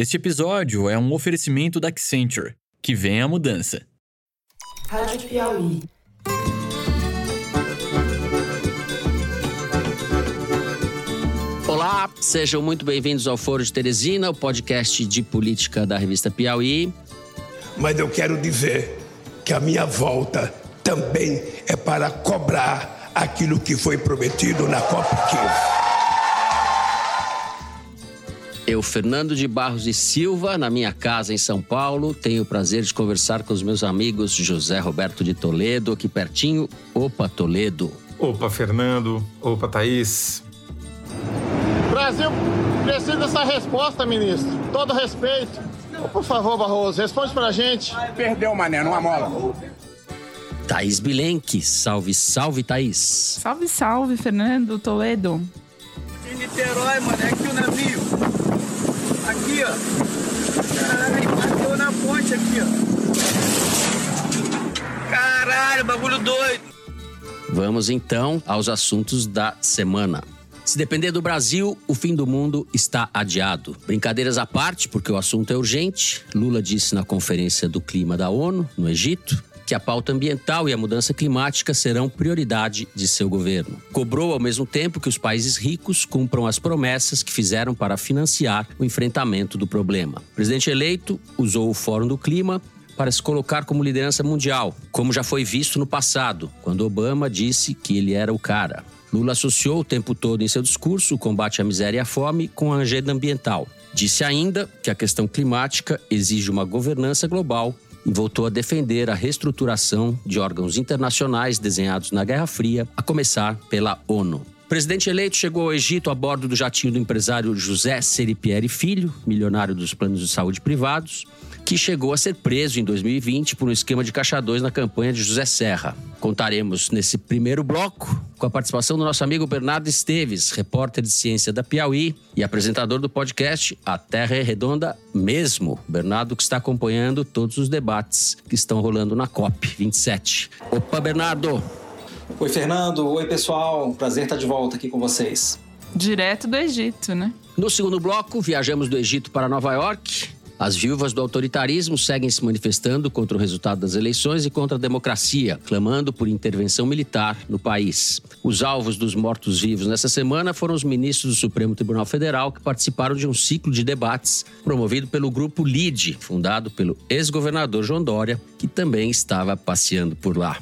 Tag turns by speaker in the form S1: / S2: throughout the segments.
S1: Este episódio é um oferecimento da Accenture. Que vem a mudança.
S2: Rádio Piauí.
S3: Olá, sejam muito bem-vindos ao Foro de Teresina, o podcast de política da revista Piauí.
S4: Mas eu quero dizer que a minha volta também é para cobrar aquilo que foi prometido na COP15.
S3: Eu, Fernando de Barros e Silva, na minha casa em São Paulo, tenho o prazer de conversar com os meus amigos José Roberto de Toledo, aqui pertinho. Opa, Toledo.
S5: Opa, Fernando. Opa, Thaís.
S6: Brasil precisa dessa resposta, ministro. Todo respeito. Por favor, Barroso, responde pra gente.
S7: Perdeu, mané, numa mola.
S3: Thaís Bilenque. Salve, salve, Thaís.
S8: Salve, salve, Fernando Toledo.
S9: Em Niterói, mano, é aqui o navio. Aqui, ó. Caralho, bateu na ponte aqui, ó. Caralho, bagulho doido.
S3: Vamos então aos assuntos da semana. Se depender do Brasil, o fim do mundo está adiado. Brincadeiras à parte, porque o assunto é urgente. Lula disse na Conferência do Clima da ONU, no Egito, que a pauta ambiental e a mudança climática serão prioridade de seu governo. Cobrou ao mesmo tempo que os países ricos cumpram as promessas que fizeram para financiar o enfrentamento do problema. O presidente eleito usou o Fórum do Clima para se colocar como liderança mundial, como já foi visto no passado, quando Obama disse que ele era o cara. Lula associou o tempo todo em seu discurso o combate à miséria e à fome com a agenda ambiental. Disse ainda que a questão climática exige uma governança global e voltou a defender a reestruturação de órgãos internacionais desenhados na Guerra Fria, a começar pela ONU. O presidente eleito chegou ao Egito a bordo do jatinho do empresário José Seripieri Filho, milionário dos planos de saúde privados, que chegou a ser preso em 2020 por um esquema de caixadores na campanha de José Serra. Contaremos nesse primeiro bloco com a participação do nosso amigo Bernardo Esteves, repórter de ciência da Piauí e apresentador do podcast A Terra é Redonda Mesmo. Bernardo que está acompanhando todos os debates que estão rolando na COP 27. Opa, Bernardo!
S10: Oi, Fernando. Oi, pessoal. Prazer estar de volta aqui com vocês.
S8: Direto do Egito, né?
S3: No segundo bloco, viajamos do Egito para Nova York as viúvas do autoritarismo seguem se manifestando contra o resultado das eleições e contra a democracia, clamando por intervenção militar no país. Os alvos dos mortos-vivos nessa semana foram os ministros do Supremo Tribunal Federal que participaram de um ciclo de debates promovido pelo grupo LIDE, fundado pelo ex-governador João Dória, que também estava passeando por lá.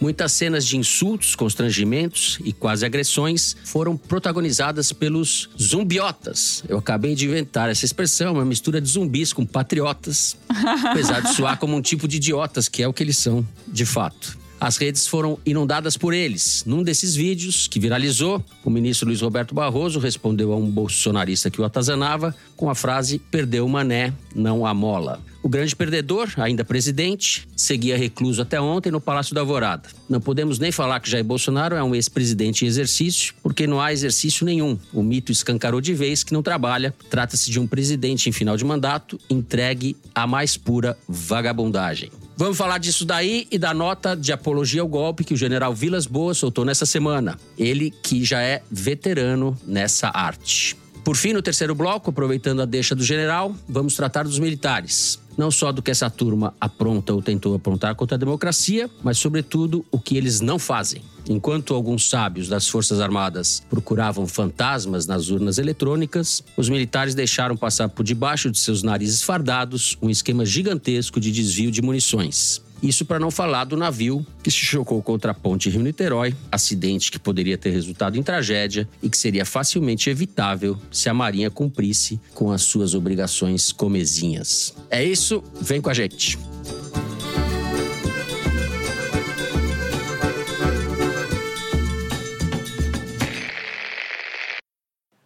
S3: Muitas cenas de insultos, constrangimentos e quase agressões foram protagonizadas pelos zumbiotas. Eu acabei de inventar essa expressão, uma mistura de zumbis com patriotas, apesar de soar como um tipo de idiotas, que é o que eles são, de fato. As redes foram inundadas por eles. Num desses vídeos, que viralizou, o ministro Luiz Roberto Barroso respondeu a um bolsonarista que o atazanava com a frase: perdeu o mané, não a mola. O grande perdedor, ainda presidente, seguia recluso até ontem no Palácio da Alvorada. Não podemos nem falar que Jair Bolsonaro é um ex-presidente em exercício, porque não há exercício nenhum. O mito escancarou de vez que não trabalha. Trata-se de um presidente em final de mandato entregue à mais pura vagabundagem. Vamos falar disso daí e da nota de apologia ao golpe que o general Vilas Boas soltou nessa semana. Ele que já é veterano nessa arte. Por fim, no terceiro bloco, aproveitando a deixa do general, vamos tratar dos militares. Não só do que essa turma apronta ou tentou aprontar contra a democracia, mas, sobretudo, o que eles não fazem. Enquanto alguns sábios das Forças Armadas procuravam fantasmas nas urnas eletrônicas, os militares deixaram passar por debaixo de seus narizes fardados um esquema gigantesco de desvio de munições. Isso para não falar do navio que se chocou contra a ponte Rio-Niterói, acidente que poderia ter resultado em tragédia e que seria facilmente evitável se a Marinha cumprisse com as suas obrigações comezinhas. É isso, vem com a gente.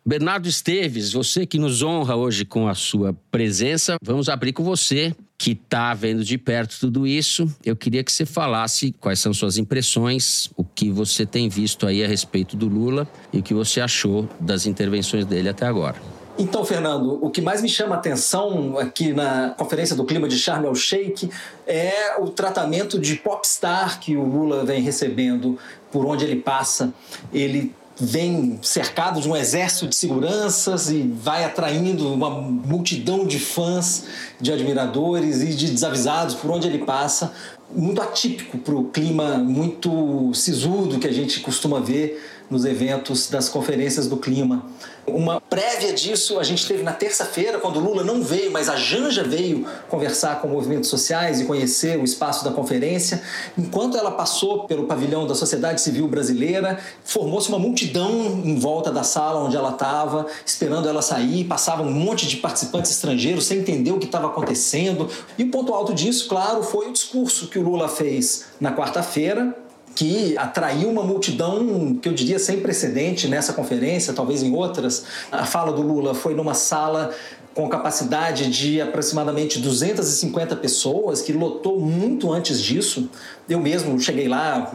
S3: Bernardo Esteves, você que nos honra hoje com a sua presença, vamos abrir com você, que está vendo de perto tudo isso. Eu queria que você falasse quais são suas impressões, o que você tem visto aí a respeito do Lula e o que você achou das intervenções dele até agora.
S10: Então, Fernando, o que mais me chama a atenção aqui na Conferência do Clima de Sharm el Sheikh é o tratamento de popstar que o Lula vem recebendo por onde ele passa. Ele vem cercado de um exército de seguranças e vai atraindo uma multidão de fãs, de admiradores e de desavisados por onde ele passa. Muito atípico para o clima muito sisudo que a gente costuma ver nos eventos das conferências do clima. Uma prévia disso a gente teve na terça-feira, quando Lula não veio, mas a Janja veio conversar com movimentos sociais e conhecer o espaço da conferência. Enquanto ela passou pelo pavilhão da sociedade civil brasileira, formou-se uma multidão em volta da sala onde ela estava, esperando ela sair. Passava um monte de participantes estrangeiros sem entender o que estava acontecendo. E o ponto alto disso, claro, foi o discurso que o Lula fez na quarta-feira, que atraiu uma multidão que eu diria sem precedente nessa conferência, talvez em outras. A fala do Lula foi numa sala com capacidade de aproximadamente 250 pessoas, que lotou muito antes disso. Eu mesmo cheguei lá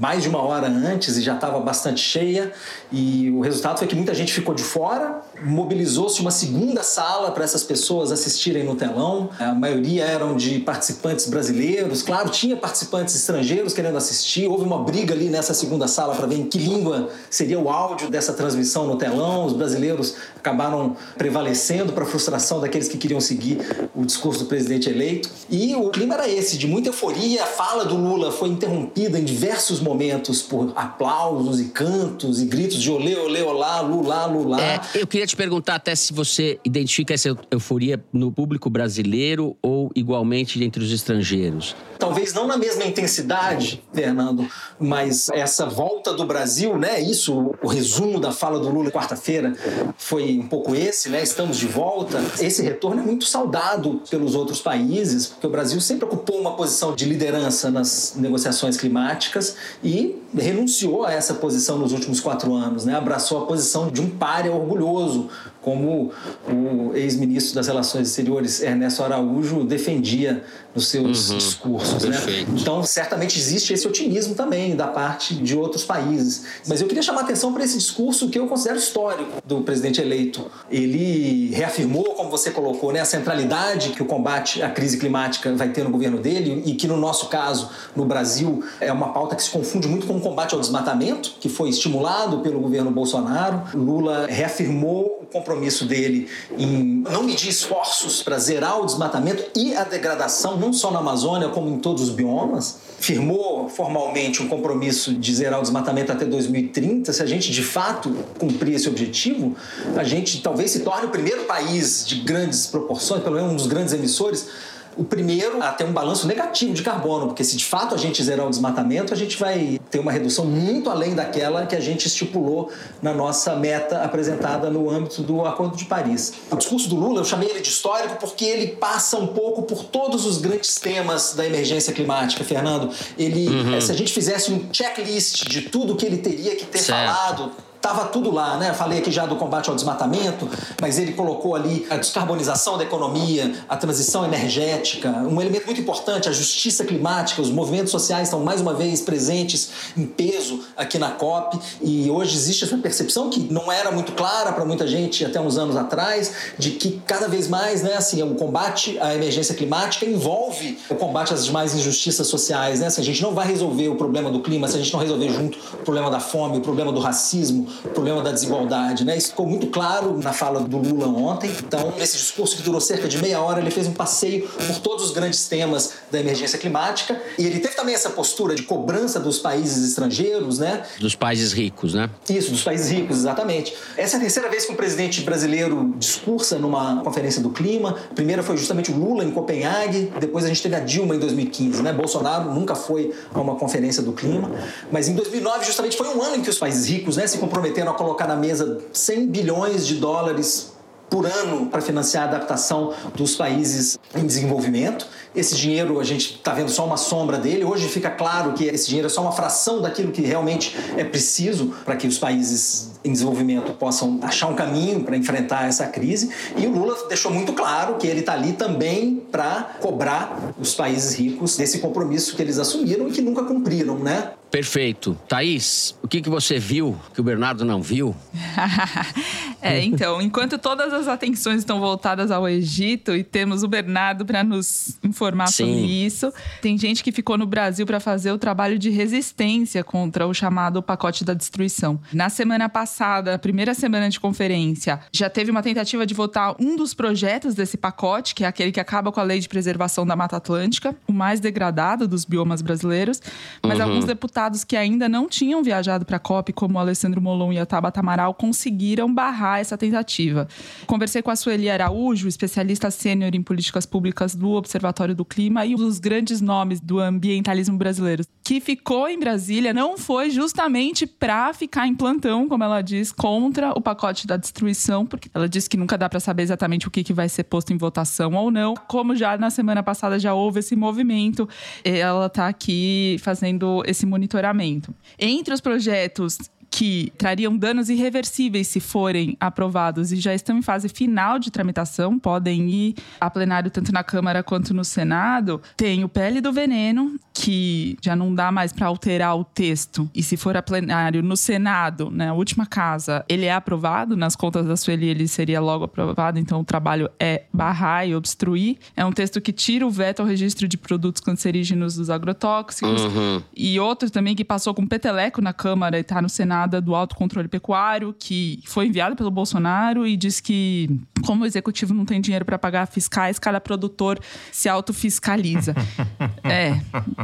S10: mais de uma hora antes e já estava bastante cheia. E o resultado foi que muita gente ficou de fora. Mobilizou-se uma segunda sala para essas pessoas assistirem no telão. A maioria eram de participantes brasileiros. Claro, tinha participantes estrangeiros querendo assistir. Houve uma briga ali nessa segunda sala para ver em que língua seria o áudio dessa transmissão no telão. Os brasileiros acabaram prevalecendo para frustração daqueles que queriam seguir o discurso do presidente eleito. E o clima era esse, de muita euforia. A fala do Lula foi interrompida em diversos momentos por aplausos e cantos e gritos de olê, olê, olá, lula, lula.
S3: É, eu queria te perguntar até se você identifica essa euforia no público brasileiro ou igualmente entre os estrangeiros.
S10: Talvez não na mesma intensidade, Fernando, mas essa volta do Brasil, né? Isso, o resumo da fala do Lula quarta-feira foi um pouco esse, né? Estamos de volta. Esse retorno é muito saudado pelos outros países, porque o Brasil sempre ocupou uma posição de liderança nas negociações climáticas e renunciou a essa posição nos últimos quatro anos, né? Abraçou a posição de um páreo orgulhoso, como o ex-ministro das Relações Exteriores Ernesto Araújo defendia nos seus uhum, discursos. Né? Então, certamente existe esse otimismo também da parte de outros países. Mas eu queria chamar a atenção para esse discurso que eu considero histórico do presidente eleito. Ele reafirmou, como você colocou, né, a centralidade que o combate à crise climática vai ter no governo dele e que, no nosso caso, no Brasil, é uma pauta que se confunde muito com o combate ao desmatamento, que foi estimulado pelo governo Bolsonaro. Lula reafirmou o compromisso dele em não medir esforços para zerar o desmatamento e a degradação não só na Amazônia, como em todos os biomas, firmou formalmente um compromisso de zerar o desmatamento até 2030. Se a gente de fato cumprir esse objetivo, a gente talvez se torne o primeiro país de grandes proporções, pelo menos um dos grandes emissores, o primeiro a ter um balanço negativo de carbono, porque se de fato a gente zerar o desmatamento, a gente vai ter uma redução muito além daquela que a gente estipulou na nossa meta apresentada no âmbito do Acordo de Paris. O discurso do Lula, eu chamei ele de histórico porque ele passa um pouco por todos os grandes temas da emergência climática, Fernando. Ele, uhum. se a gente fizesse um checklist de tudo que ele teria que ter certo. falado, Estava tudo lá, né? Falei aqui já do combate ao desmatamento, mas ele colocou ali a descarbonização da economia, a transição energética, um elemento muito importante, a justiça climática. Os movimentos sociais estão mais uma vez presentes em peso aqui na COP e hoje existe essa percepção que não era muito clara para muita gente até uns anos atrás, de que cada vez mais, né, assim, o combate à emergência climática envolve o combate às demais injustiças sociais, né? Se a gente não vai resolver o problema do clima, se a gente não resolver junto o problema da fome, o problema do racismo, o problema da desigualdade. Né? Isso ficou muito claro na fala do Lula ontem. Então, nesse discurso que durou cerca de meia hora, ele fez um passeio por todos os grandes temas da emergência climática. E ele teve também essa postura de cobrança dos países estrangeiros, né?
S3: Dos países ricos, né?
S10: Isso, dos países ricos, exatamente. Essa é a terceira vez que um presidente brasileiro discursa numa conferência do clima. A primeira foi justamente o Lula em Copenhague, depois a gente teve a Dilma em 2015, né? Bolsonaro nunca foi a uma conferência do clima, mas em 2009 justamente foi um ano em que os países ricos, né, se comprometeram prometeram a colocar na mesa 100 bilhões de dólares por ano para financiar a adaptação dos países em desenvolvimento. Esse dinheiro a gente está vendo só uma sombra dele. Hoje fica claro que esse dinheiro é só uma fração daquilo que realmente é preciso para que os países em desenvolvimento possam achar um caminho para enfrentar essa crise. E o Lula deixou muito claro que ele está ali também para cobrar os países ricos desse compromisso que eles assumiram e que nunca cumpriram, né?
S3: Perfeito. Thaís, O que, que você viu que o Bernardo não viu?
S8: é, então, enquanto todas as atenções estão voltadas ao Egito e temos o Bernardo para nos informar Sim. sobre isso, tem gente que ficou no Brasil para fazer o trabalho de resistência contra o chamado pacote da destruição. Na semana passada, a primeira semana de conferência, já teve uma tentativa de votar um dos projetos desse pacote, que é aquele que acaba com a lei de preservação da Mata Atlântica, o mais degradado dos biomas brasileiros, mas uhum. alguns deputados que ainda não tinham viajado para a COP, como o Alessandro Molon e a Tabata Amaral, conseguiram barrar essa tentativa. Conversei com a Sueli Araújo, especialista sênior em políticas públicas do Observatório do Clima e um dos grandes nomes do ambientalismo brasileiro, que ficou em Brasília, não foi justamente para ficar em plantão, como ela diz, contra o pacote da destruição, porque ela disse que nunca dá para saber exatamente o que, que vai ser posto em votação ou não. Como já na semana passada já houve esse movimento, ela está aqui fazendo esse monitoramento. Entre os projetos que trariam danos irreversíveis se forem aprovados e já estão em fase final de tramitação, podem ir a plenário tanto na Câmara quanto no Senado, tem o PL do veneno, que já não dá mais para alterar o texto. E se for a plenário no Senado, na né, última casa, ele é aprovado, nas contas da Sueli ele seria logo aprovado, então o trabalho é barrar e obstruir. É um texto que tira o veto ao registro de produtos cancerígenos dos agrotóxicos. Uhum. E outro também que passou com peteleco na Câmara e está no Senado do Alto Controle Pecuário, que foi enviado pelo Bolsonaro e diz que, como o executivo não tem dinheiro para pagar fiscais, cada produtor se autofiscaliza. é,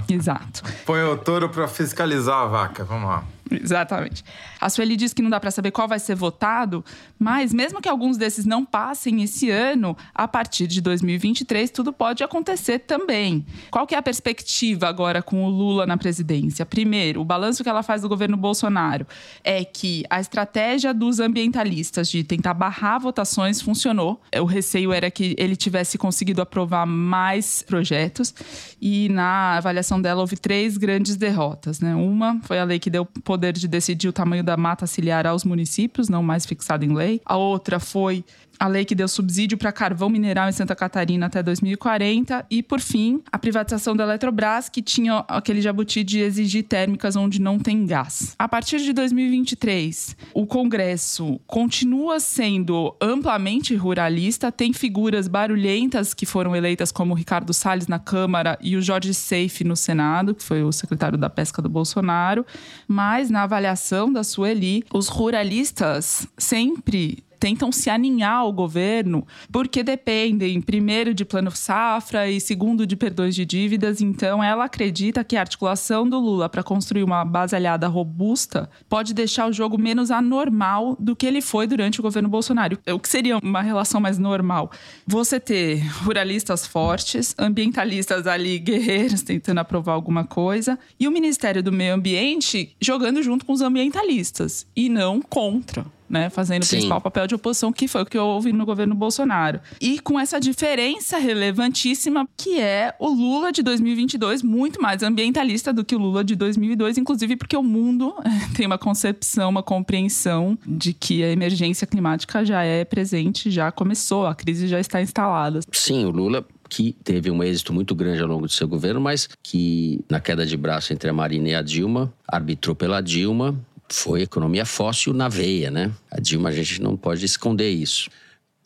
S8: exato.
S5: Põe o touro para fiscalizar a vaca, vamos lá.
S8: Exatamente. A Sueli diz que não dá para saber qual vai ser votado, mas mesmo que alguns desses não passem esse ano, a partir de 2023 tudo pode acontecer também. Qual que é a perspectiva agora com o Lula na presidência? Primeiro, o balanço que ela faz do governo Bolsonaro é que a estratégia dos ambientalistas de tentar barrar votações funcionou. O receio era que ele tivesse conseguido aprovar mais projetos e na avaliação dela houve três grandes derrotas, né? Uma foi a lei que deu poder poder de decidir o tamanho da mata ciliar aos municípios, não mais fixado em lei. A outra foi a lei que deu subsídio para carvão mineral em Santa Catarina até 2040 e, por fim, a privatização da Eletrobras, que tinha aquele jabuti de exigir térmicas onde não tem gás. A partir de 2023, o Congresso continua sendo amplamente ruralista, tem figuras barulhentas que foram eleitas como Ricardo Salles na Câmara e o Jorge Seife no Senado, que foi o secretário da Pesca do Bolsonaro, mas na avaliação da Sueli, os ruralistas sempre tentam se aninhar ao governo, porque dependem, primeiro, de plano safra e segundo, de perdões de dívidas. Então, ela acredita que a articulação do Lula para construir uma base aliada robusta pode deixar o jogo menos anormal do que ele foi durante o governo Bolsonaro. O que seria uma relação mais normal? Você ter ruralistas fortes, ambientalistas ali guerreiros tentando aprovar alguma coisa, e o Ministério do Meio Ambiente jogando junto com os ambientalistas e não contra né? Fazendo o principal papel de oposição, que foi o que eu ouvi no governo Bolsonaro. E com essa diferença relevantíssima, que é o Lula de 2022 muito mais ambientalista do que o Lula de 2002, inclusive porque o mundo tem uma concepção, uma compreensão de que a emergência climática já é presente, já começou, a crise já está instalada.
S3: Sim, o Lula que teve um êxito muito grande ao longo do seu governo, mas que na queda de braço entre a Marina e a Dilma, arbitrou pela Dilma foi economia fóssil na veia, né? A Dilma, a gente não pode esconder isso.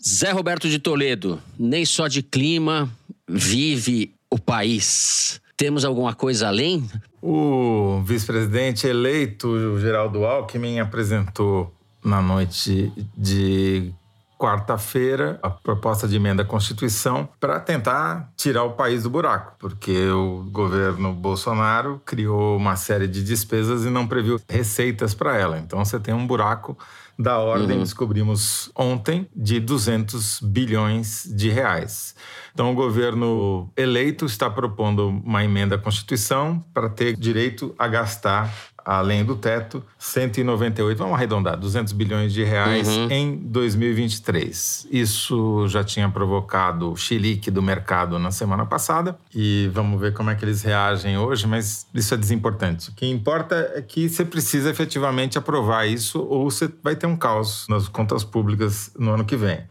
S3: Zé Roberto de Toledo, nem só de clima vive o país. Temos alguma coisa além?
S5: O vice-presidente eleito, Geraldo Alckmin, apresentou na noite de quarta-feira a proposta de emenda à Constituição para tentar tirar o país do buraco, porque o governo Bolsonaro criou uma série de despesas e não previu receitas para ela. Então você tem um buraco da ordem, uhum. descobrimos ontem, de 200 bilhões de reais. Então, o governo eleito está propondo uma emenda à Constituição para ter direito a gastar além do teto, 198, vamos arredondar, 200 bilhões de reais uhum. em 2023. Isso já tinha provocado o chilique do mercado na semana passada e vamos ver como é que eles reagem hoje, mas isso é desimportante. O que importa é que você precisa efetivamente aprovar isso ou você vai ter um caos nas contas públicas no ano que vem.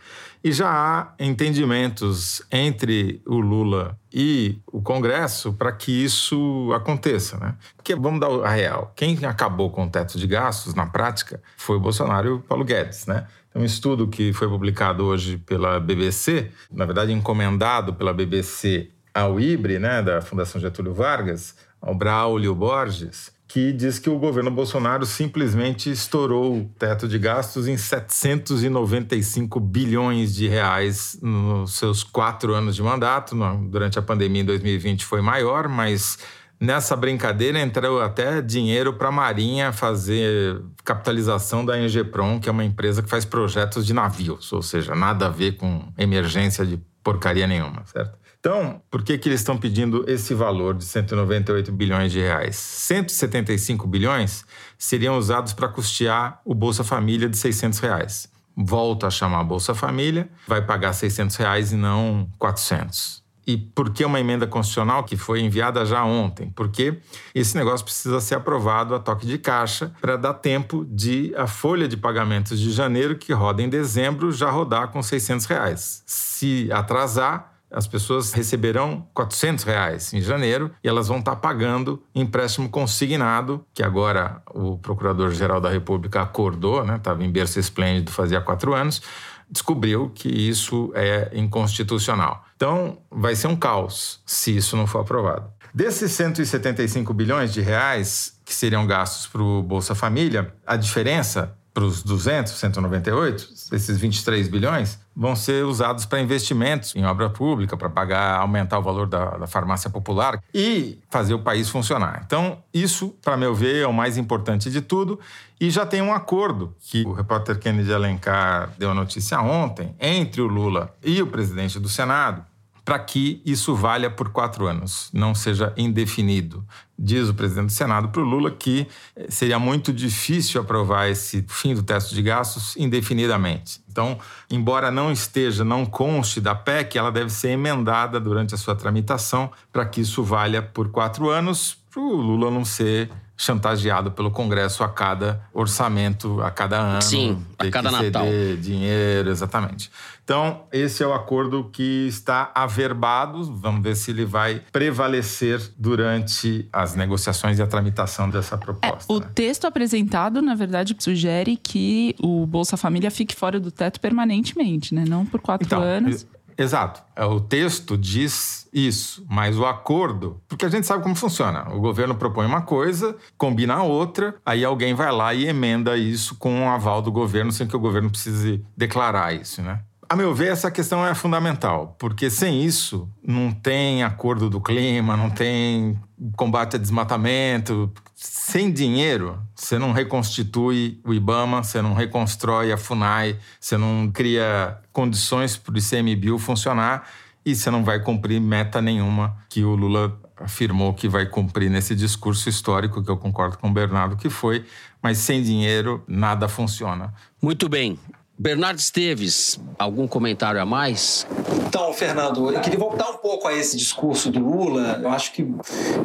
S5: E já há entendimentos entre o Lula e o Congresso para que isso aconteça, né? Porque vamos dar a real. Quem acabou com o teto de gastos na prática foi o Bolsonaro e o Paulo Guedes, né? um estudo que foi publicado hoje pela BBC, na verdade encomendado pela BBC ao IBRE, né, da Fundação Getúlio Vargas, ao Braulio Borges, que diz que o governo Bolsonaro simplesmente estourou o teto de gastos em 795 bilhões de reais nos seus quatro anos de mandato. Durante a pandemia em 2020 foi maior, mas Nessa brincadeira entrou até dinheiro para a Marinha fazer capitalização da Engepron, que é uma empresa que faz projetos de navios, ou seja, nada a ver com emergência de porcaria nenhuma, certo? Então, por que, que eles estão pedindo esse valor de 198 bilhões de reais? 175 bilhões seriam usados para custear o Bolsa Família de 600 reais. Volta a chamar Bolsa Família, vai pagar 600 reais e não 400. E por que uma emenda constitucional que foi enviada já ontem? Porque esse negócio precisa ser aprovado a toque de caixa para dar tempo de a folha de pagamentos de janeiro, que roda em dezembro, já rodar com 600 reais. Se atrasar, as pessoas receberão 400 reais em janeiro e elas vão estar pagando empréstimo consignado, que agora o Procurador-Geral da República acordou, estava né? em berço esplêndido fazia quatro anos, descobriu que isso é inconstitucional. Então, vai ser um caos se isso não for aprovado. Desses 175 bilhões de reais que seriam gastos para o Bolsa Família, a diferença para os 200, 198, esses 23 bilhões, vão ser usados para investimentos em obra pública, para pagar, aumentar o valor da, da, farmácia popular e fazer o país funcionar. Então, isso, para meu ver, é o mais importante de tudo. E já tem um acordo que o repórter Kennedy Alencar deu a notícia ontem entre o Lula e o presidente do Senado para que isso valha por quatro anos, não seja indefinido. Diz o presidente do Senado para o Lula que eh, seria muito difícil aprovar esse fim do teto de gastos indefinidamente. Então, embora não esteja, não conste da PEC, ela deve ser emendada durante a sua tramitação para que isso valha por quatro anos, para o Lula não ser chantageado pelo Congresso a cada orçamento, a cada ano.
S3: Sim, a cada Natal.
S5: Dinheiro, exatamente. Então, esse é o acordo que está averbado. Vamos ver se ele vai prevalecer durante as negociações e a tramitação dessa proposta.
S8: É, o
S5: né?
S8: texto apresentado, na verdade, sugere que o Bolsa Família fique fora do teto permanentemente, né? Não por quatro
S5: então,
S8: anos.
S5: Exato. É, o texto diz isso, mas o acordo, porque a gente sabe como funciona. O governo propõe uma coisa, combina outra, aí alguém vai lá e emenda isso com o aval do governo, sem que o governo precise declarar isso, né? A meu ver, essa questão é fundamental, porque sem isso não tem acordo do clima, não tem combate a desmatamento. Sem dinheiro, você não reconstitui o IBAMA, você não reconstrói a FUNAI, você não cria condições para o ICMBio funcionar e você não vai cumprir meta nenhuma que o Lula afirmou que vai cumprir nesse discurso histórico, que eu concordo com o Bernardo que foi, mas sem dinheiro nada funciona.
S3: Muito bem. Bernardo Esteves, algum comentário a mais?
S10: Então, Fernando, eu queria voltar um pouco a esse discurso do Lula. Eu acho que,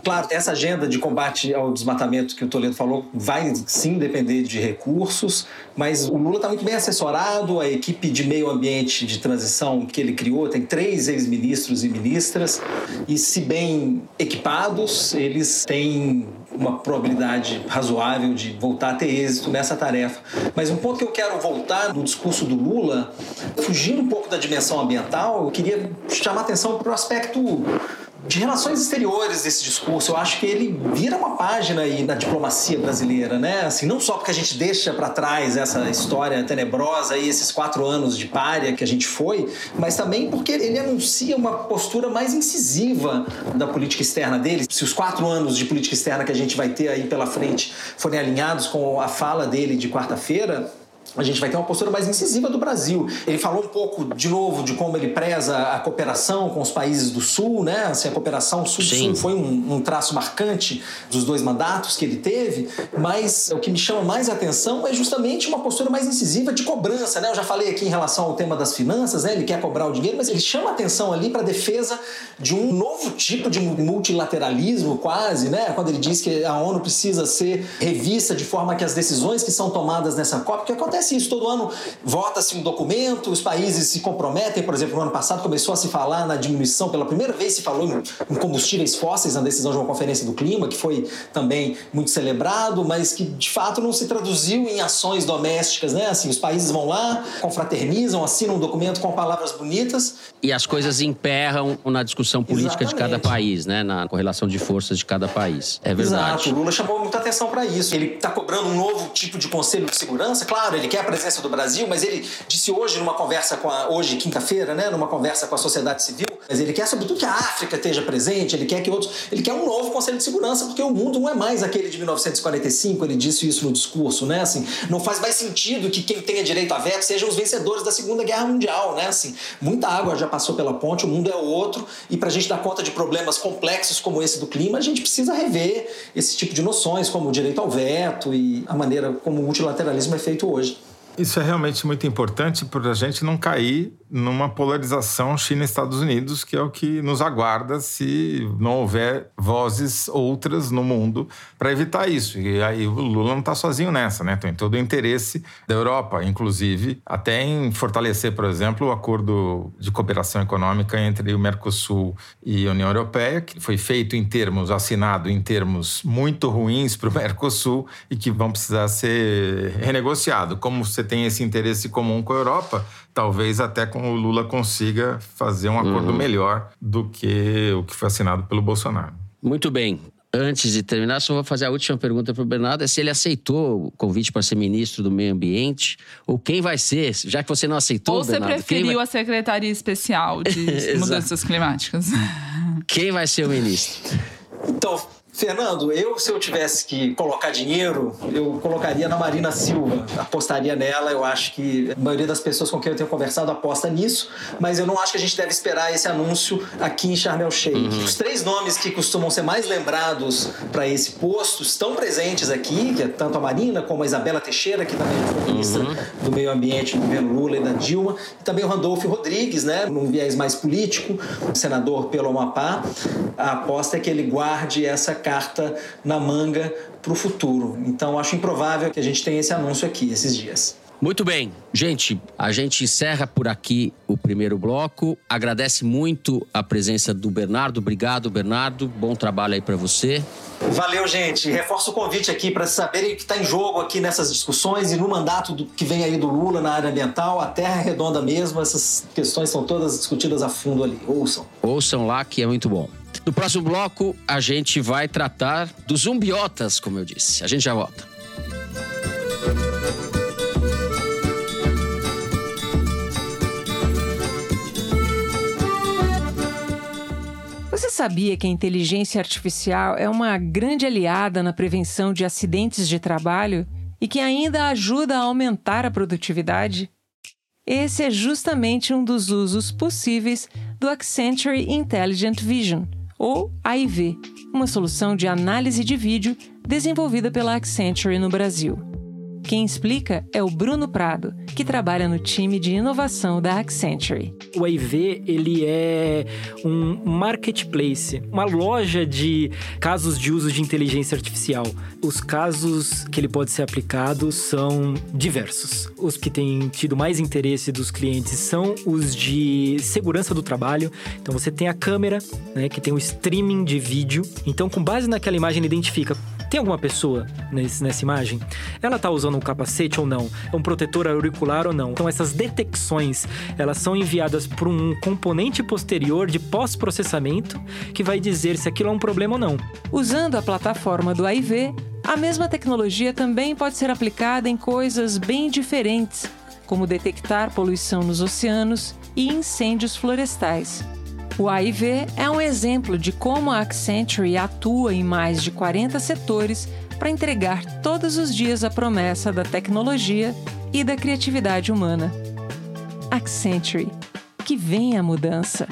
S10: claro, essa agenda de combate ao desmatamento que o Toledo falou vai sim depender de recursos, mas o Lula está muito bem assessorado, a equipe de meio ambiente de transição que ele criou tem três ex-ministros e ministras, e se bem equipados, eles têm uma probabilidade razoável de voltar a ter êxito nessa tarefa. Mas um ponto que eu quero voltar no discurso do Lula, fugindo um pouco da dimensão ambiental, eu queria chamar atenção para o aspecto de relações exteriores desse discurso. Eu acho que ele vira uma página aí na diplomacia brasileira, né? Assim, não só porque a gente deixa para trás essa história tenebrosa e esses quatro anos de párea que a gente foi, mas também porque ele anuncia uma postura mais incisiva da política externa dele. Se os quatro anos de política externa que a gente vai ter aí pela frente forem alinhados com a fala dele de quarta-feira, a gente vai ter uma postura mais incisiva do Brasil. Ele falou um pouco, de novo, de como ele preza a cooperação com os países do Sul, né? Assim, a cooperação Sul-Sul foi um, um, traço marcante dos dois mandatos que ele teve, mas o que me chama mais atenção é justamente uma postura mais incisiva de cobrança, né? Eu já falei aqui em relação ao tema das finanças, né? Ele quer cobrar o dinheiro, mas ele chama atenção ali para a defesa de um novo tipo de multilateralismo, quase, né? Quando ele diz que a ONU precisa ser revista de forma que as decisões que são tomadas nessa COP, que acontece acontece isso. Todo ano vota-se um documento, os países se comprometem. Por exemplo, no ano passado começou a se falar na diminuição, pela primeira vez se falou em combustíveis fósseis na decisão de uma conferência do clima, que foi também muito celebrado, mas que de fato não se traduziu em ações domésticas, né? Assim, os países vão lá, confraternizam, assinam um documento com palavras bonitas.
S3: E as coisas emperram na discussão política Exatamente. de cada país, né? Na correlação de forças de cada país. É verdade.
S10: Exato. O Lula chamou muita atenção para isso. Ele está cobrando um novo tipo de conselho de segurança. Claro, ele quer a presença do Brasil, mas ele disse hoje numa conversa com a hoje quinta-feira, né? Numa conversa com a sociedade civil, mas ele quer sobretudo que a África esteja presente. Ele quer que outros. Ele quer um novo conselho de segurança porque o mundo não é mais aquele de 1945. Ele disse isso no discurso, né? Assim, não faz mais sentido que quem tenha direito a veto sejam os vencedores da Segunda Guerra Mundial, né? Assim, muita água já passou pela ponte, o mundo é outro e para a gente dar conta de problemas complexos como esse do clima, a gente precisa rever esse tipo de noções, como o direito ao veto e a maneira como o multilateralismo é feito hoje.
S5: Isso é realmente muito importante para a gente não cair numa polarização China-Estados Unidos, que é o que nos aguarda se não houver vozes outras no mundo para evitar isso. E aí o Lula não está sozinho nessa, né? Tem todo o interesse da Europa, inclusive, até em fortalecer, por exemplo, o acordo de cooperação econômica entre o Mercosul e a União Europeia, que foi feito em termos, assinado em termos muito ruins para o Mercosul e que vão precisar ser renegociados. Como você tem esse interesse comum com a Europa, talvez até com o Lula consiga fazer um acordo uhum. melhor do que o que foi assinado pelo Bolsonaro.
S3: Muito bem. Antes de terminar, só vou fazer a última pergunta para o Bernardo: é se ele aceitou o convite para ser ministro do Meio Ambiente, ou quem vai ser, já que você não aceitou.
S8: Ou você
S3: Bernardo,
S8: preferiu
S3: vai...
S8: a Secretaria Especial de Mudanças Climáticas.
S3: Quem vai ser o ministro?
S10: Então, Fernando, eu se eu tivesse que colocar dinheiro, eu colocaria na Marina Silva, apostaria nela. Eu acho que a maioria das pessoas com quem eu tenho conversado aposta nisso, mas eu não acho que a gente deve esperar esse anúncio aqui em Sharm el Sheikh. Uhum. Os três nomes que costumam ser mais lembrados para esse posto estão presentes aqui, que é tanto a Marina como a Isabela Teixeira, que também foi ministra uhum. do Meio Ambiente do governo Lula e da Dilma, e também o Randolfo Rodrigues, né, num viés mais político, senador pelo Amapá. A aposta é que ele guarde essa carta na manga para o futuro. Então, acho improvável que a gente tenha esse anúncio aqui esses dias.
S3: Muito bem. Gente, a gente encerra por aqui o primeiro bloco. Agradece muito a presença do Bernardo. Obrigado, Bernardo. Bom trabalho aí para você.
S10: Valeu, gente. Reforço o convite aqui para saberem o que está em jogo aqui nessas discussões e no mandato do, que vem aí do Lula na área ambiental, a terra é redonda mesmo. Essas questões são todas discutidas a fundo ali. Ouçam.
S3: Ouçam lá que é muito bom. No próximo bloco, a gente vai tratar dos zumbiotas, como eu disse. A gente já volta.
S11: Você sabia que a inteligência artificial é uma grande aliada na prevenção de acidentes de trabalho e que ainda ajuda a aumentar a produtividade? Esse é justamente um dos usos possíveis do Accenture Intelligent Vision ou AIV, uma solução de análise de vídeo desenvolvida pela Accenture no Brasil. Quem explica é o Bruno Prado, que trabalha no time de inovação da Accenture.
S12: O AIV ele é um marketplace, uma loja de casos de uso de inteligência artificial. Os casos que ele pode ser aplicado são diversos. Os que têm tido mais interesse dos clientes são os de segurança do trabalho. Então você tem a câmera, né, que tem o streaming de vídeo. Então com base naquela imagem ele identifica tem alguma pessoa nesse, nessa imagem? Ela está usando um capacete ou não? É um protetor auricular ou não? Então essas detecções, elas são enviadas por um componente posterior de pós-processamento que vai dizer se aquilo é um problema ou não.
S11: Usando a plataforma do AIV, a mesma tecnologia também pode ser aplicada em coisas bem diferentes, como detectar poluição nos oceanos e incêndios florestais. O AIV é um exemplo de como a Accenture atua em mais de 40 setores para entregar todos os dias a promessa da tecnologia e da criatividade humana. Accenture, que vem a mudança.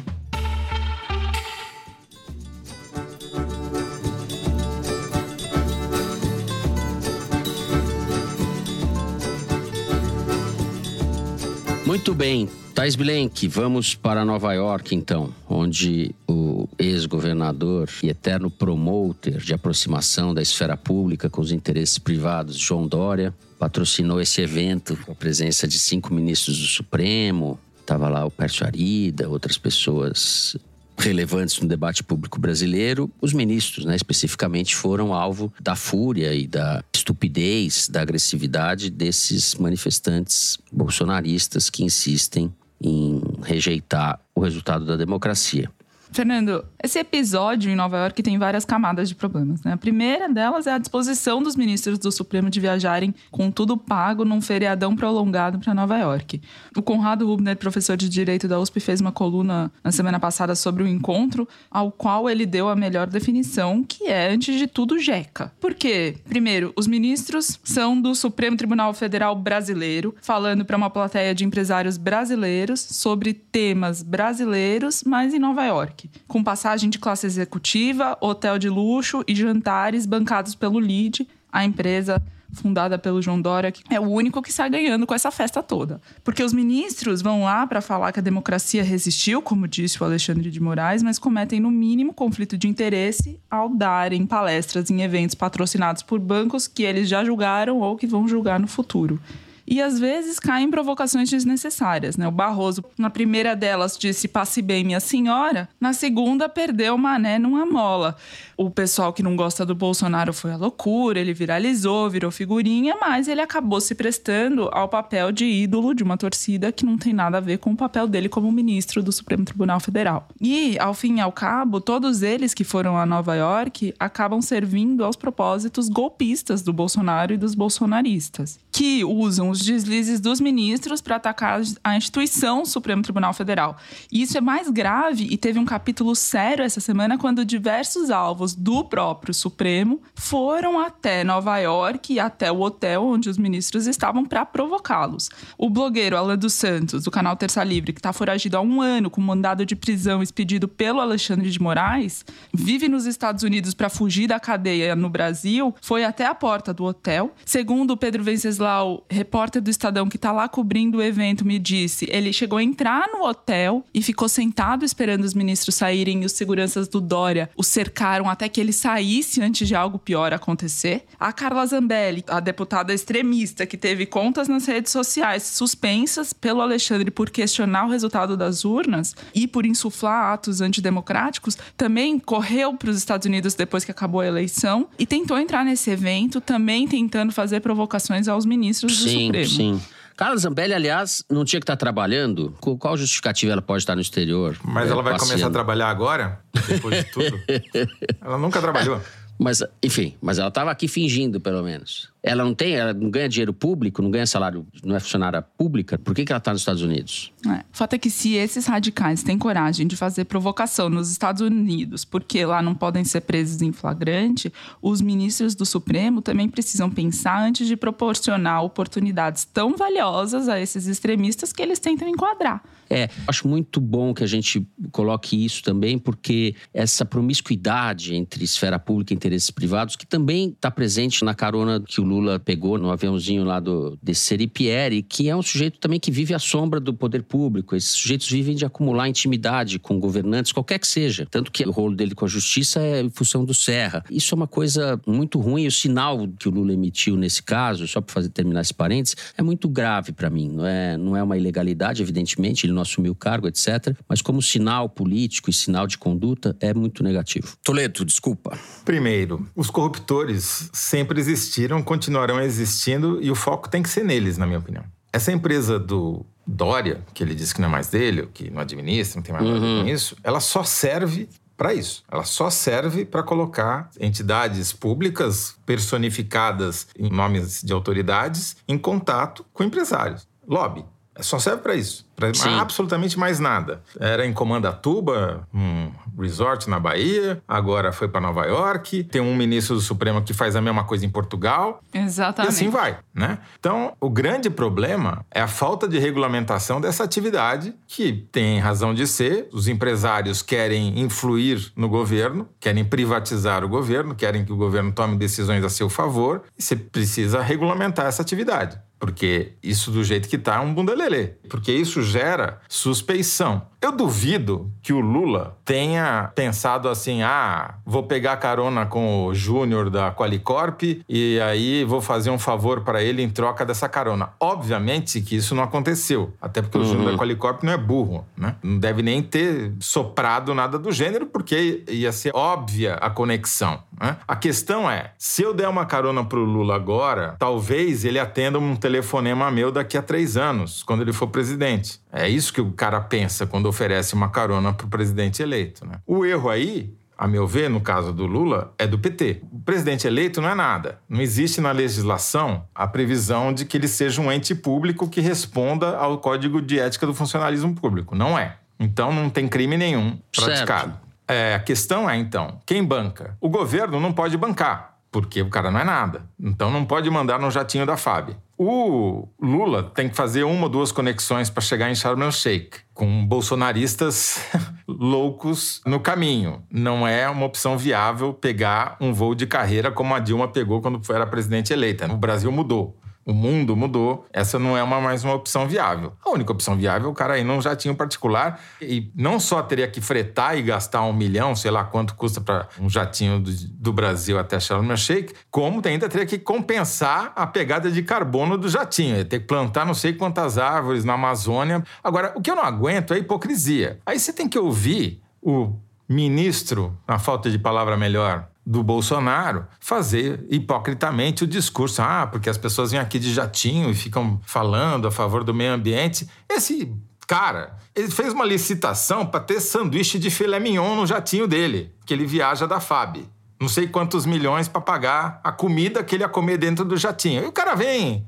S3: Muito bem, Thais Bilenque, vamos para Nova York então, onde o ex-governador e eterno promoter de aproximação da esfera pública com os interesses privados, João Dória, patrocinou esse evento com a presença de cinco ministros do Supremo. Estava lá o Pércio Arida, outras pessoas relevantes no debate público brasileiro, os ministros, né, especificamente, foram alvo da fúria e da estupidez, da agressividade desses manifestantes bolsonaristas que insistem em rejeitar o resultado da democracia.
S8: Fernando, esse episódio em Nova York tem várias camadas de problemas. Né? A primeira delas é a disposição dos ministros do Supremo de viajarem com tudo pago num feriadão prolongado para Nova York. O Conrado Rubner, professor de Direito da USP, fez uma coluna na semana passada sobre o encontro, ao qual ele deu a melhor definição, que é, antes de tudo, jeca. Por quê? Primeiro, os ministros são do Supremo Tribunal Federal Brasileiro, falando para uma plateia de empresários brasileiros sobre temas brasileiros, mas em Nova York com passagem de classe executiva, hotel de luxo e jantares bancados pelo LID, a empresa fundada pelo João Dória, que é o único que sai ganhando com essa festa toda. Porque os ministros vão lá para falar que a democracia resistiu, como disse o Alexandre de Moraes, mas cometem no mínimo conflito de interesse ao darem palestras em eventos patrocinados por bancos que eles já julgaram ou que vão julgar no futuro e às vezes caem em provocações desnecessárias. Né? O Barroso, na primeira delas, disse passe bem, minha senhora, na segunda, perdeu o mané numa mola. O pessoal que não gosta do Bolsonaro foi a loucura, ele viralizou, virou figurinha, mas ele acabou se prestando ao papel de ídolo de uma torcida que não tem nada a ver com o papel dele como ministro do Supremo Tribunal Federal. E, ao fim e ao cabo, todos eles que foram a Nova York acabam servindo aos propósitos golpistas do Bolsonaro e dos bolsonaristas, que usam os deslizes dos ministros para atacar a instituição Supremo Tribunal Federal. E isso é mais grave e teve um capítulo sério essa semana quando diversos alvos do próprio Supremo foram até Nova York e até o hotel onde os ministros estavam para provocá-los. O blogueiro Alan dos Santos, do canal Terça Livre, que está foragido há um ano com mandado de prisão expedido pelo Alexandre de Moraes, vive nos Estados Unidos para fugir da cadeia no Brasil, foi até a porta do hotel. Segundo Pedro Venceslau, repórter repórter do Estadão que está lá cobrindo o evento me disse, ele chegou a entrar no hotel e ficou sentado esperando os ministros saírem e os seguranças do Dória o cercaram até que ele saísse antes de algo pior acontecer. A Carla Zambelli, a deputada extremista que teve contas nas redes sociais suspensas pelo Alexandre por questionar o resultado das urnas e por insuflar atos antidemocráticos, também correu para os Estados Unidos depois que acabou a eleição e tentou entrar nesse evento, também tentando fazer provocações aos ministros do
S3: Sim,
S8: Supremo.
S3: Sim. Carla Zambelli, aliás, não tinha que estar trabalhando? Com qual justificativa ela pode estar no exterior?
S5: Mas
S3: é,
S5: ela vai
S3: passeando?
S5: começar a trabalhar agora? Depois de tudo? ela nunca trabalhou.
S3: Mas, enfim, mas ela estava aqui fingindo, pelo menos. Ela não tem, ela não ganha dinheiro público, não ganha salário, não é funcionária pública. Por que, que ela está nos Estados Unidos?
S8: É. O fato é que se esses radicais têm coragem de fazer provocação nos Estados Unidos, porque lá não podem ser presos em flagrante, os ministros do Supremo também precisam pensar antes de proporcionar oportunidades tão valiosas a esses extremistas que eles tentam enquadrar.
S3: É, acho muito bom que a gente coloque isso também, porque essa promiscuidade entre esfera pública e interesses privados, que também está presente na carona que o Lula pegou no aviãozinho lá do de Seripieri, que é um sujeito também que vive à sombra do poder público. Esses sujeitos vivem de acumular intimidade com governantes, qualquer que seja. Tanto que o rolo dele com a justiça é em função do Serra. Isso é uma coisa muito ruim. O sinal que o Lula emitiu nesse caso, só para fazer terminar esse parênteses, é muito grave para mim. Não é, não é uma ilegalidade, evidentemente, ele não assumiu o cargo, etc. Mas como sinal político e sinal de conduta, é muito negativo. Toledo, desculpa.
S5: Primeiro, os corruptores sempre existiram, continuarão existindo e o foco tem que ser neles, na minha opinião. Essa empresa do Dória, que ele disse que não é mais dele, que não administra, não tem mais nada ver com isso, ela só serve para isso. Ela só serve para colocar entidades públicas personificadas em nomes de autoridades em contato com empresários. Lobby. Só serve para isso. Para absolutamente mais nada. Era em Comandatuba, um resort na Bahia, agora foi para Nova York, tem um ministro do Supremo que faz a mesma coisa em Portugal.
S8: Exatamente.
S5: E assim vai, né? Então, o grande problema é a falta de regulamentação dessa atividade, que tem razão de ser. Os empresários querem influir no governo, querem privatizar o governo, querem que o governo tome decisões a seu favor, e você precisa regulamentar essa atividade. Porque isso do jeito que tá é um bunda-lelê. Porque isso gera suspeição. Eu duvido que o Lula tenha pensado assim: ah, vou pegar carona com o Júnior da Qualicorp e aí vou fazer um favor para ele em troca dessa carona. Obviamente que isso não aconteceu. Até porque uhum. o Júnior da Qualicorp não é burro, né? Não deve nem ter soprado nada do gênero, porque ia ser óbvia a conexão. Né? A questão é: se eu der uma carona pro Lula agora, talvez ele atenda um telefonema meu daqui a três anos, quando ele for presidente. É isso que o cara pensa quando oferece uma carona para o presidente eleito. Né? O erro aí a meu ver, no caso do Lula, é do PT. O presidente eleito não é nada. Não existe na legislação a previsão de que ele seja um ente público que responda ao Código de Ética do Funcionalismo Público. Não é. Então não tem crime nenhum praticado. É, a questão é, então, quem banca? O governo não pode bancar, porque o cara não é nada. Então não pode mandar no jatinho da FAB. O Lula tem que fazer uma ou duas conexões para chegar em Sharm el Sheikh, com bolsonaristas loucos no caminho. Não é uma opção viável pegar um voo de carreira como a Dilma pegou quando era presidente eleita. O Brasil mudou. O mundo mudou, essa não é uma, mais uma opção viável. A única opção viável o cara aí não já tinha um particular e não só teria que fretar e gastar um milhão, sei lá quanto custa para um jatinho do, do, Brasil até Sharm el Sheikh, como ainda teria que compensar a pegada de carbono do jatinho. Ia ter que plantar não sei quantas árvores na Amazônia. Agora, o que eu não aguento é a hipocrisia. Aí você tem que ouvir o ministro, na falta de palavra melhor, do Bolsonaro fazer hipocritamente o discurso, ah, porque as pessoas vêm aqui de jatinho e ficam falando a favor do meio ambiente. Esse cara, ele fez uma licitação para ter sanduíche de filé mignon no jatinho dele, que ele viaja da FAB. Não sei quantos milhões para pagar a comida que ele ia comer dentro do jatinho. E o cara vem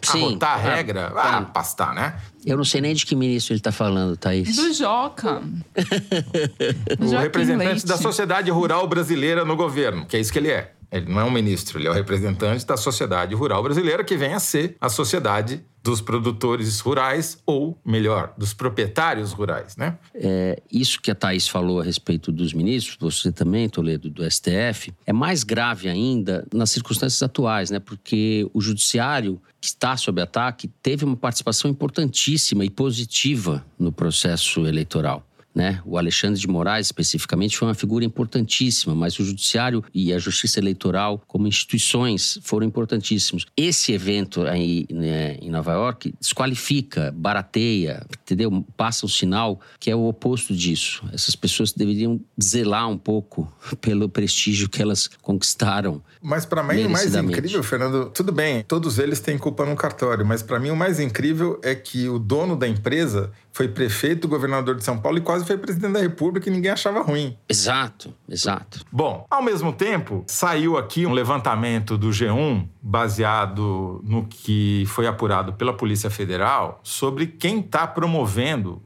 S5: Sim, arrotar a é, regra, é, ah, pastar, né?
S3: Eu não sei nem de que ministro ele está falando, Thaís.
S8: Do Joca.
S5: o representante Leite. da sociedade rural brasileira no governo, que é isso que ele é. Ele não é um ministro, ele é o representante da sociedade rural brasileira, que vem a ser a sociedade dos produtores rurais, ou, melhor, dos proprietários rurais, né?
S3: É, isso que a Thaís falou a respeito dos ministros, você também, Toledo, do STF, é mais grave ainda nas circunstâncias atuais, né? Porque o judiciário que está sob ataque teve uma participação importantíssima e positiva no processo eleitoral. Né? O Alexandre de Moraes, especificamente, foi uma figura importantíssima, mas o Judiciário e a Justiça Eleitoral, como instituições, foram importantíssimos. Esse evento aí né, em Nova York desqualifica, barateia, entendeu? Passa um sinal que é o oposto disso. Essas pessoas deveriam zelar um pouco pelo prestígio que elas conquistaram.
S5: Mas para mim o mais incrível, Fernando, tudo bem, todos eles têm culpa no cartório, mas para mim o mais incrível é que o dono da empresa foi prefeito, governador de São Paulo e quase foi presidente da República e ninguém achava ruim.
S3: Exato, exato.
S5: Bom, ao mesmo tempo, saiu aqui um levantamento do G1, baseado no que foi apurado pela Polícia Federal, sobre quem está promovendo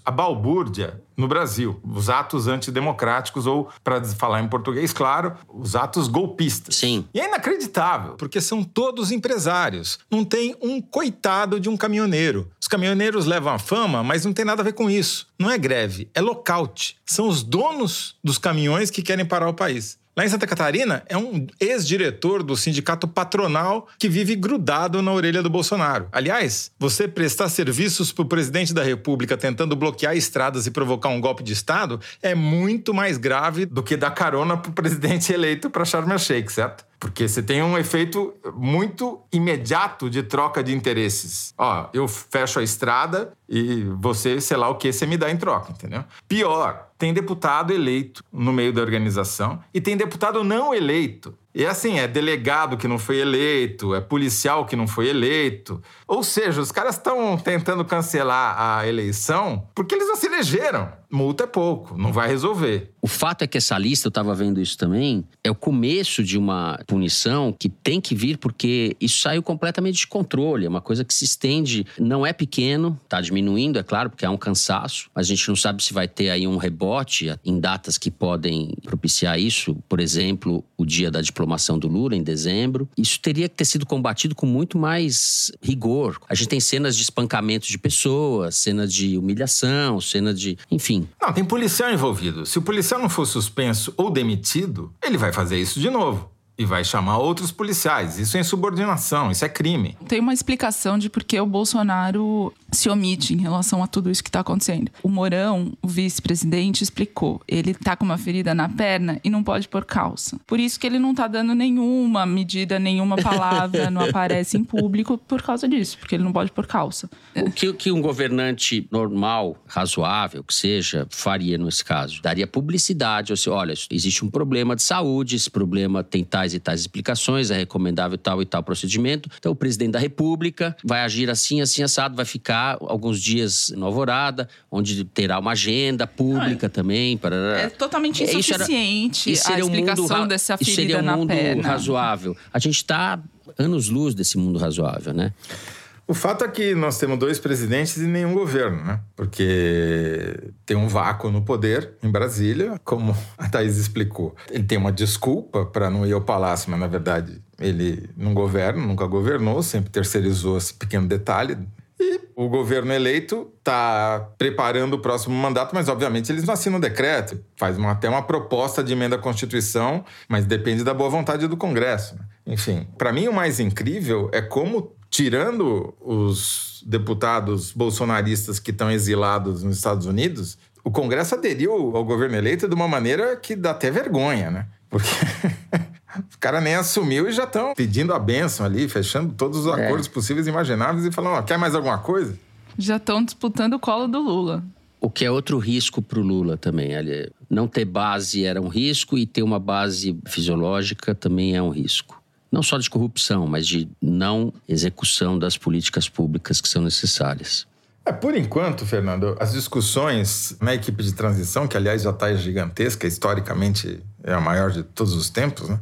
S5: a balbúrdia no Brasil. Os atos antidemocráticos, ou, para falar em português, claro, os atos golpistas.
S3: Sim.
S5: E é inacreditável, porque são todos empresários. Não tem um coitado de um caminhoneiro. Os caminhoneiros levam a fama, mas não tem nada a ver com isso. Não é greve, é lockout. São os donos dos caminhões que querem parar o país. Lá em Santa Catarina, é um ex-diretor do sindicato patronal que vive grudado na orelha do Bolsonaro. Aliás, você prestar serviços para o presidente da República tentando bloquear estradas e provocar um golpe de Estado é muito mais grave do que dar carona para o presidente eleito para Sharm el Sheikh, certo? Porque você tem um efeito muito imediato de troca de interesses. Ó, eu fecho a estrada e você, sei lá o que, você me dá em troca, entendeu? Pior, tem deputado eleito no meio da organização e tem deputado não eleito. E assim, é delegado que não foi eleito, é policial que não foi eleito. Ou seja, os caras estão tentando cancelar a eleição porque eles não se elegeram. Multa é pouco, não vai resolver.
S3: O fato é que essa lista, eu estava vendo isso também, é o começo de uma punição que tem que vir porque isso saiu completamente de controle. É uma coisa que se estende, não é pequeno, está diminuindo, é claro, porque há um cansaço, mas a gente não sabe se vai ter aí um rebote em datas que podem propiciar isso. Por exemplo, o dia da diplomação do Lula, em dezembro. Isso teria que ter sido combatido com muito mais rigor. A gente tem cenas de espancamento de pessoas, cenas de humilhação, cena de. enfim.
S5: Não, tem policial envolvido. Se o policial não for suspenso ou demitido, ele vai fazer isso de novo. E vai chamar outros policiais. Isso é insubordinação, isso é crime.
S8: Tem uma explicação de por que o Bolsonaro se omite em relação a tudo isso que está acontecendo. O Mourão, o vice-presidente, explicou. Ele tá com uma ferida na perna e não pode pôr calça. Por isso que ele não tá dando nenhuma medida, nenhuma palavra, não aparece em público por causa disso, porque ele não pode pôr calça.
S3: O que, que um governante normal, razoável, que seja, faria nesse caso? Daria publicidade, ou seja, olha, existe um problema de saúde, esse problema tem tais e tais explicações, é recomendável tal e tal procedimento. Então, o presidente da República vai agir assim, assim, assado, vai ficar alguns dias no Alvorada, onde terá uma agenda pública também. Para...
S8: É totalmente insuficiente
S3: isso era,
S8: a explicação
S3: um
S8: dessa ferida
S3: isso seria um mundo
S8: perna.
S3: razoável. A gente está anos-luz desse mundo razoável, né?
S5: O fato é que nós temos dois presidentes e nenhum governo, né? Porque tem um vácuo no poder em Brasília, como a Thaís explicou. Ele tem uma desculpa para não ir ao palácio, mas na verdade ele não governa, nunca governou, sempre terceirizou esse pequeno detalhe. E o governo eleito está preparando o próximo mandato, mas obviamente eles não assinam o decreto, faz uma, até uma proposta de emenda à Constituição, mas depende da boa vontade do Congresso. né? Enfim, para mim o mais incrível é como tirando os deputados bolsonaristas que estão exilados nos Estados Unidos, o Congresso aderiu ao governo eleito de uma maneira que dá até vergonha, né? Porque o cara nem assumiu e já estão pedindo a benção ali, fechando todos os
S3: É.
S5: acordos possíveis e imagináveis e falando, ó, quer mais alguma coisa?
S8: Já estão disputando o colo do Lula.
S3: O que é outro risco para o Lula também. Ali, Não ter base era um risco e ter uma base fisiológica também é um risco. Não só de corrupção, mas de não execução das políticas públicas que são necessárias.
S5: É, por enquanto, Fernando, as discussões na equipe de transição, que aliás já está gigantesca, historicamente é a maior de todos os tempos, né?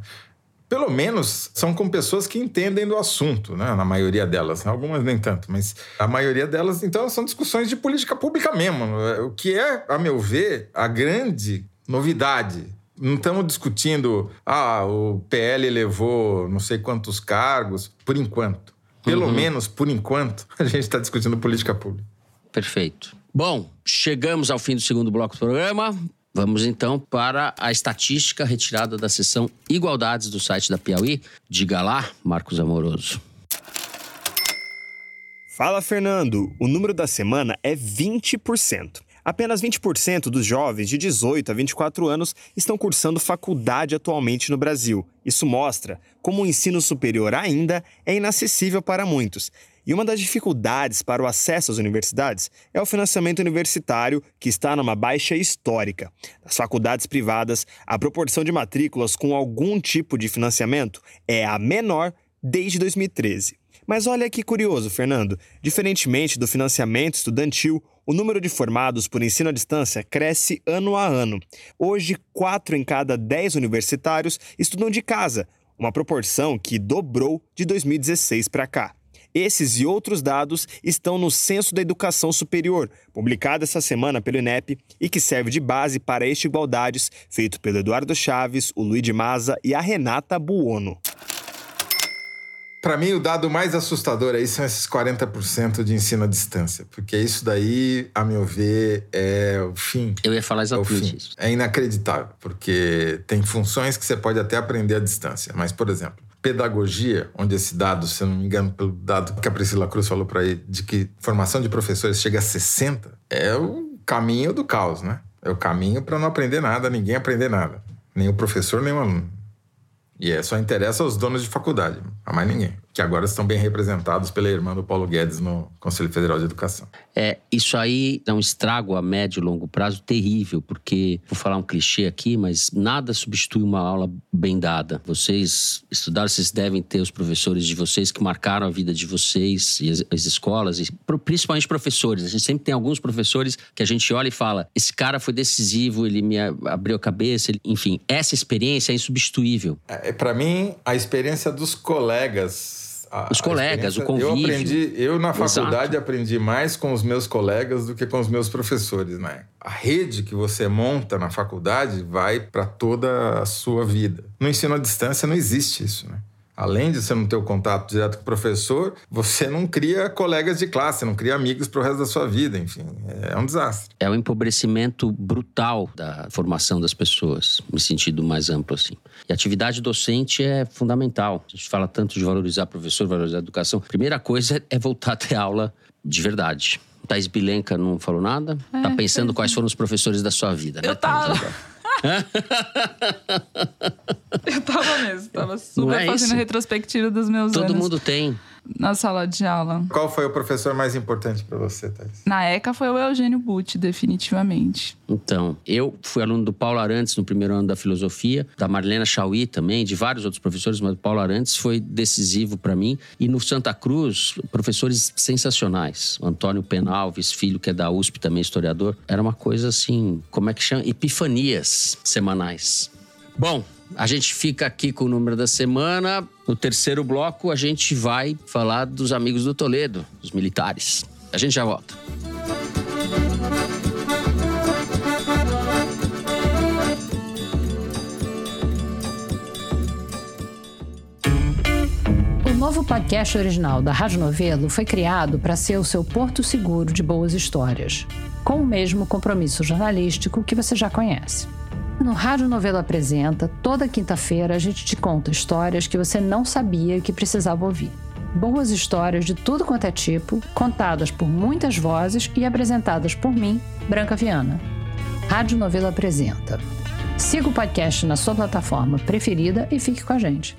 S5: Pelo menos são com pessoas que entendem do assunto, né? Na maioria delas. Algumas nem tanto, mas a maioria delas, então, são discussões de política pública mesmo. O que é, a meu ver, a grande novidade. Não estamos discutindo, ah, o PL levou não sei quantos cargos, por enquanto. Pelo
S3: Uhum.
S5: menos, por enquanto, a gente está discutindo política pública.
S3: Perfeito. Bom, chegamos ao fim do segundo bloco do programa. Vamos então para a estatística retirada da seção Igualdades do site da Piauí. Diga lá, Marcos Amoroso.
S13: Fala, Fernando. O número da semana é 20%. Apenas 20% dos jovens de 18 a 24 anos estão cursando faculdade atualmente no Brasil. Isso mostra como o ensino superior ainda é inacessível para muitos. E uma das dificuldades para o acesso às universidades é o financiamento universitário, que está numa baixa histórica. Nas faculdades privadas, a proporção de matrículas com algum tipo de financiamento é a menor desde 2013. Mas olha que curioso, Fernando. Diferentemente do financiamento estudantil, o número de formados por ensino à distância cresce ano a ano. Hoje, 4 em cada 10 universitários estudam de casa, uma proporção que dobrou de 2016 para cá. Esses e outros dados estão no Censo da Educação Superior, publicado essa semana pelo INEP e que serve de base para este Igualdades, feito pelo Eduardo Chaves, o Luiz de Maza e a Renata Buono.
S5: Para mim, o dado mais assustador aí são esses 40% de ensino à distância, porque isso daí, a meu ver, é o fim.
S3: Eu ia falar
S5: É o
S3: exatamente
S5: fim.
S3: isso.
S5: É inacreditável, porque tem funções que você pode até aprender à distância, mas, por exemplo, pedagogia, onde esse dado, se eu não me engano, pelo dado que a Priscila Cruz falou para aí, de que formação de professores chega a 60, é o caminho do caos, né? É o caminho para não aprender nada, ninguém aprender nada. Nem o professor, nem o aluno. E é, só interessa aos donos de faculdade, a mais ninguém. Que agora estão bem representados pela irmã do Paulo Guedes no Conselho Federal de Educação.
S3: É, isso aí é um estrago a médio e longo prazo terrível, porque, vou falar um clichê aqui, mas nada substitui uma aula bem dada. Vocês estudaram, vocês devem ter os professores de vocês que marcaram a vida de vocês e as, as escolas, e principalmente professores. A gente sempre tem alguns professores que a gente olha e fala: esse cara foi decisivo, ele me abriu a cabeça, ele- enfim, essa experiência é insubstituível.
S5: É, para mim, a experiência dos colegas. A-
S3: Os colegas, o convívio.
S5: Eu aprendi, eu na
S3: Exato.
S5: faculdade aprendi mais com os meus colegas do que com os meus professores, né? A rede que você monta na faculdade vai para toda a sua vida. No ensino à distância não existe isso, né? Além de você não ter o contato direto com o professor, você não cria colegas de classe, não cria amigos para o resto da sua vida, enfim, é um desastre.
S3: É um empobrecimento brutal da formação das pessoas, no sentido mais amplo assim. E a atividade docente é fundamental. A gente fala tanto de valorizar professor, valorizar a educação. Primeira coisa é voltar a ter aula de verdade. Thais Bilenka não falou nada?
S8: É,
S3: tá pensando quais foram os professores da sua vida, né?
S8: Eu tava. Eu tava mesmo, tava super
S3: é
S8: fazendo
S3: isso?
S8: retrospectiva dos meus
S3: Todo
S8: anos
S3: mundo tem.
S8: Na sala de aula.
S5: Qual foi o professor mais importante para você, Thais?
S8: Na ECA foi o Eugênio Butti, definitivamente.
S3: Então, eu fui aluno do Paulo Arantes no primeiro ano da filosofia, da Marlena Chauí também, de vários outros professores, mas o Paulo Arantes foi decisivo para mim. E no Santa Cruz, professores sensacionais. O Antônio Penalves, filho que é da USP também, historiador. Era uma coisa assim, como é que chama? Epifanias semanais. Bom, a gente fica aqui com o número da semana. No terceiro bloco, a gente vai falar dos amigos do Toledo, os militares. A gente já volta.
S14: O novo podcast original da Rádio Novelo foi criado para ser o seu porto seguro de boas histórias, com o mesmo compromisso jornalístico que você já conhece. No Rádio Novelo Apresenta, toda quinta-feira a gente te conta histórias que você não sabia que precisava ouvir. Boas histórias de tudo quanto é tipo, contadas por muitas vozes e apresentadas por mim, Branca Viana. Rádio Novelo Apresenta. Siga o podcast na sua plataforma preferida e fique com a gente.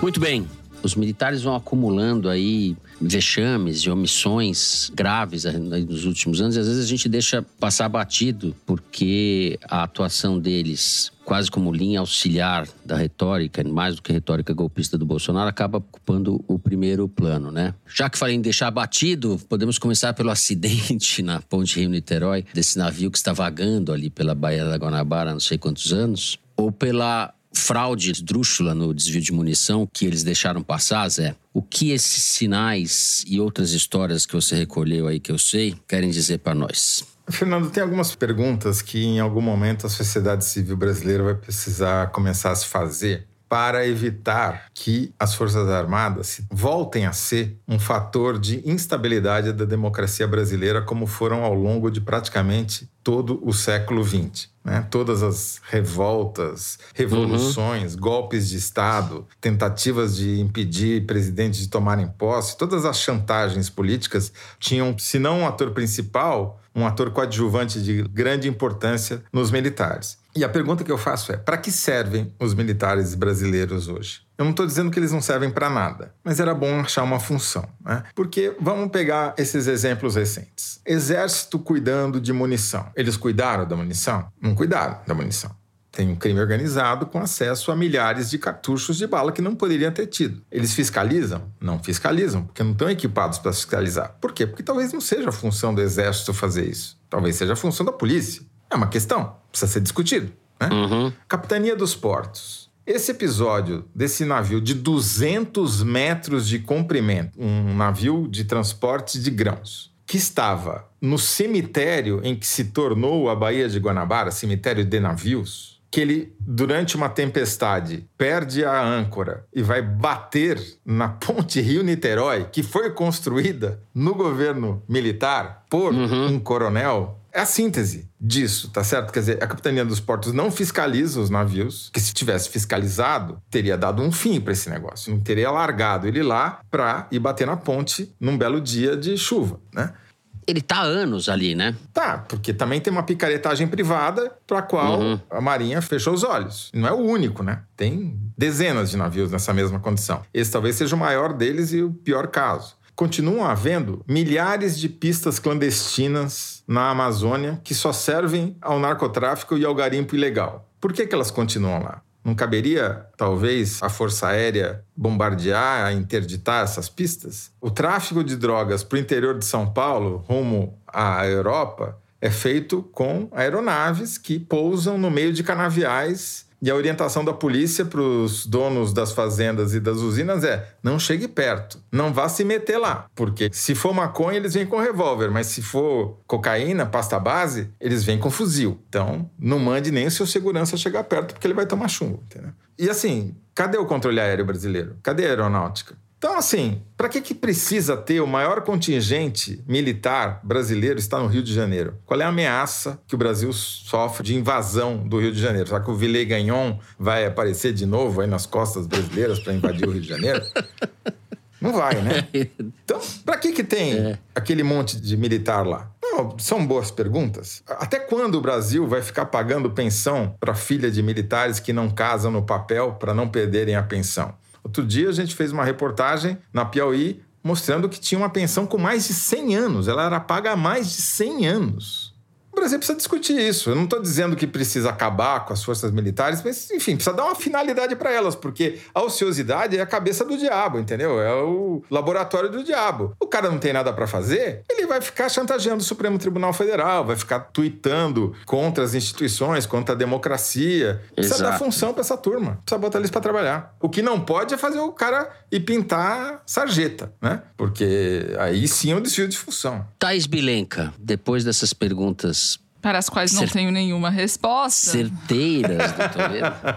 S3: Muito bem. Os militares vão acumulando aí vexames e omissões graves nos últimos anos e às vezes a gente deixa passar batido porque a atuação deles quase como linha auxiliar da retórica, mais do que retórica golpista do Bolsonaro, acaba ocupando o primeiro plano, né? Já que falei em deixar batido, podemos começar pelo acidente na Ponte Rio-Niterói, desse navio que está vagando ali pela Baía da Guanabara há não sei quantos anos, ou pela fraude esdrúxula no desvio de munição que eles deixaram passar, Zé? O que esses sinais e outras histórias que você recolheu aí que eu sei querem dizer para nós?
S5: Fernando, tem algumas perguntas que em algum momento a sociedade civil brasileira vai precisar começar a se fazer para evitar que as Forças Armadas voltem a ser um fator de instabilidade da democracia brasileira, como foram ao longo de praticamente todo o século XX. Né? Todas as revoltas, revoluções, uhum. golpes de Estado, tentativas de impedir presidentes de tomarem posse, todas as chantagens políticas tinham, se não um ator principal, um ator coadjuvante de grande importância nos militares. E a pergunta que eu faço é: para que servem os militares brasileiros hoje? Eu não estou dizendo que eles não servem para nada, mas era bom achar uma função. Né? Porque vamos pegar esses exemplos recentes: Exército cuidando de munição. Eles cuidaram da munição? Não cuidaram da munição. Tem um crime organizado com acesso a milhares de cartuchos de bala que não poderiam ter tido. Eles fiscalizam? Não fiscalizam, porque não estão equipados para fiscalizar. Por quê? Porque talvez não seja a função do Exército fazer isso. Talvez seja a função da polícia. É uma questão, precisa ser discutido. Né?
S3: Uhum.
S5: Capitania dos Portos. Esse episódio desse navio de 200 metros de comprimento, um navio de transporte de grãos, que estava no cemitério em que se tornou a Baía de Guanabara, cemitério de navios, que ele, durante uma tempestade, perde a âncora e vai bater na ponte Rio-Niterói, que foi construída no governo militar por
S3: Uhum.
S5: um coronel. É a síntese disso, tá certo? Quer dizer, a Capitania dos Portos não fiscaliza os navios, que se tivesse fiscalizado, teria dado um fim para esse negócio. Não teria largado ele lá para ir bater na ponte num belo dia de chuva, né?
S3: Ele tá há anos ali, né?
S5: Tá, porque também tem uma picaretagem privada para a qual
S3: Uhum.
S5: a Marinha fechou os olhos. Não é o único, né? Tem dezenas de navios nessa mesma condição. Esse talvez seja o maior deles e o pior caso. Continuam havendo milhares de pistas clandestinas na Amazônia que só servem ao narcotráfico e ao garimpo ilegal. Por que, que elas continuam lá? Não caberia, talvez, a Força Aérea bombardear, interditar essas pistas? O tráfico de drogas para o interior de São Paulo, rumo à Europa, é feito com aeronaves que pousam no meio de canaviais E a orientação da polícia para os donos das fazendas e das usinas é: não chegue perto, não vá se meter lá. Porque se for maconha, eles vêm com revólver, mas se for cocaína, pasta base, eles vêm com fuzil. Então, não mande nem o seu segurança chegar perto, porque ele vai tomar chumbo. Entendeu? E assim, cadê o controle aéreo brasileiro? Cadê a aeronáutica? Então, assim, para que, que precisa ter o maior contingente militar brasileiro está no Rio de Janeiro? Qual é a ameaça que o Brasil sofre de invasão do Rio de Janeiro? Será que o Villet Gagnon vai aparecer de novo aí nas costas brasileiras para invadir o Rio de Janeiro? Não vai, né? Então, para que, que tem é. aquele monte de militar lá? Não, são boas perguntas. Até quando o Brasil vai ficar pagando pensão para filha de militares que não casam no papel para não perderem a pensão? Outro dia a gente fez uma reportagem na Piauí mostrando que tinha uma pensão com mais de 100 anos. Ela era paga há mais de 100 anos. O Brasil precisa discutir isso. Eu não estou dizendo que precisa acabar com as forças militares, mas, enfim, precisa dar uma finalidade para elas, porque a ociosidade é a cabeça do diabo, entendeu? É o laboratório do diabo. O cara não tem nada para fazer, ele vai ficar chantageando o Supremo Tribunal Federal, vai ficar tweetando contra as instituições, contra a democracia. Precisa Exato. dar função para essa turma, precisa botar eles para trabalhar. O que não pode é fazer o cara ir pintar sarjeta, né? Porque aí sim é um desvio de função.
S3: Thais Bilenka, depois dessas perguntas
S8: para as quais não tenho nenhuma resposta.
S3: Certeiras, doutor.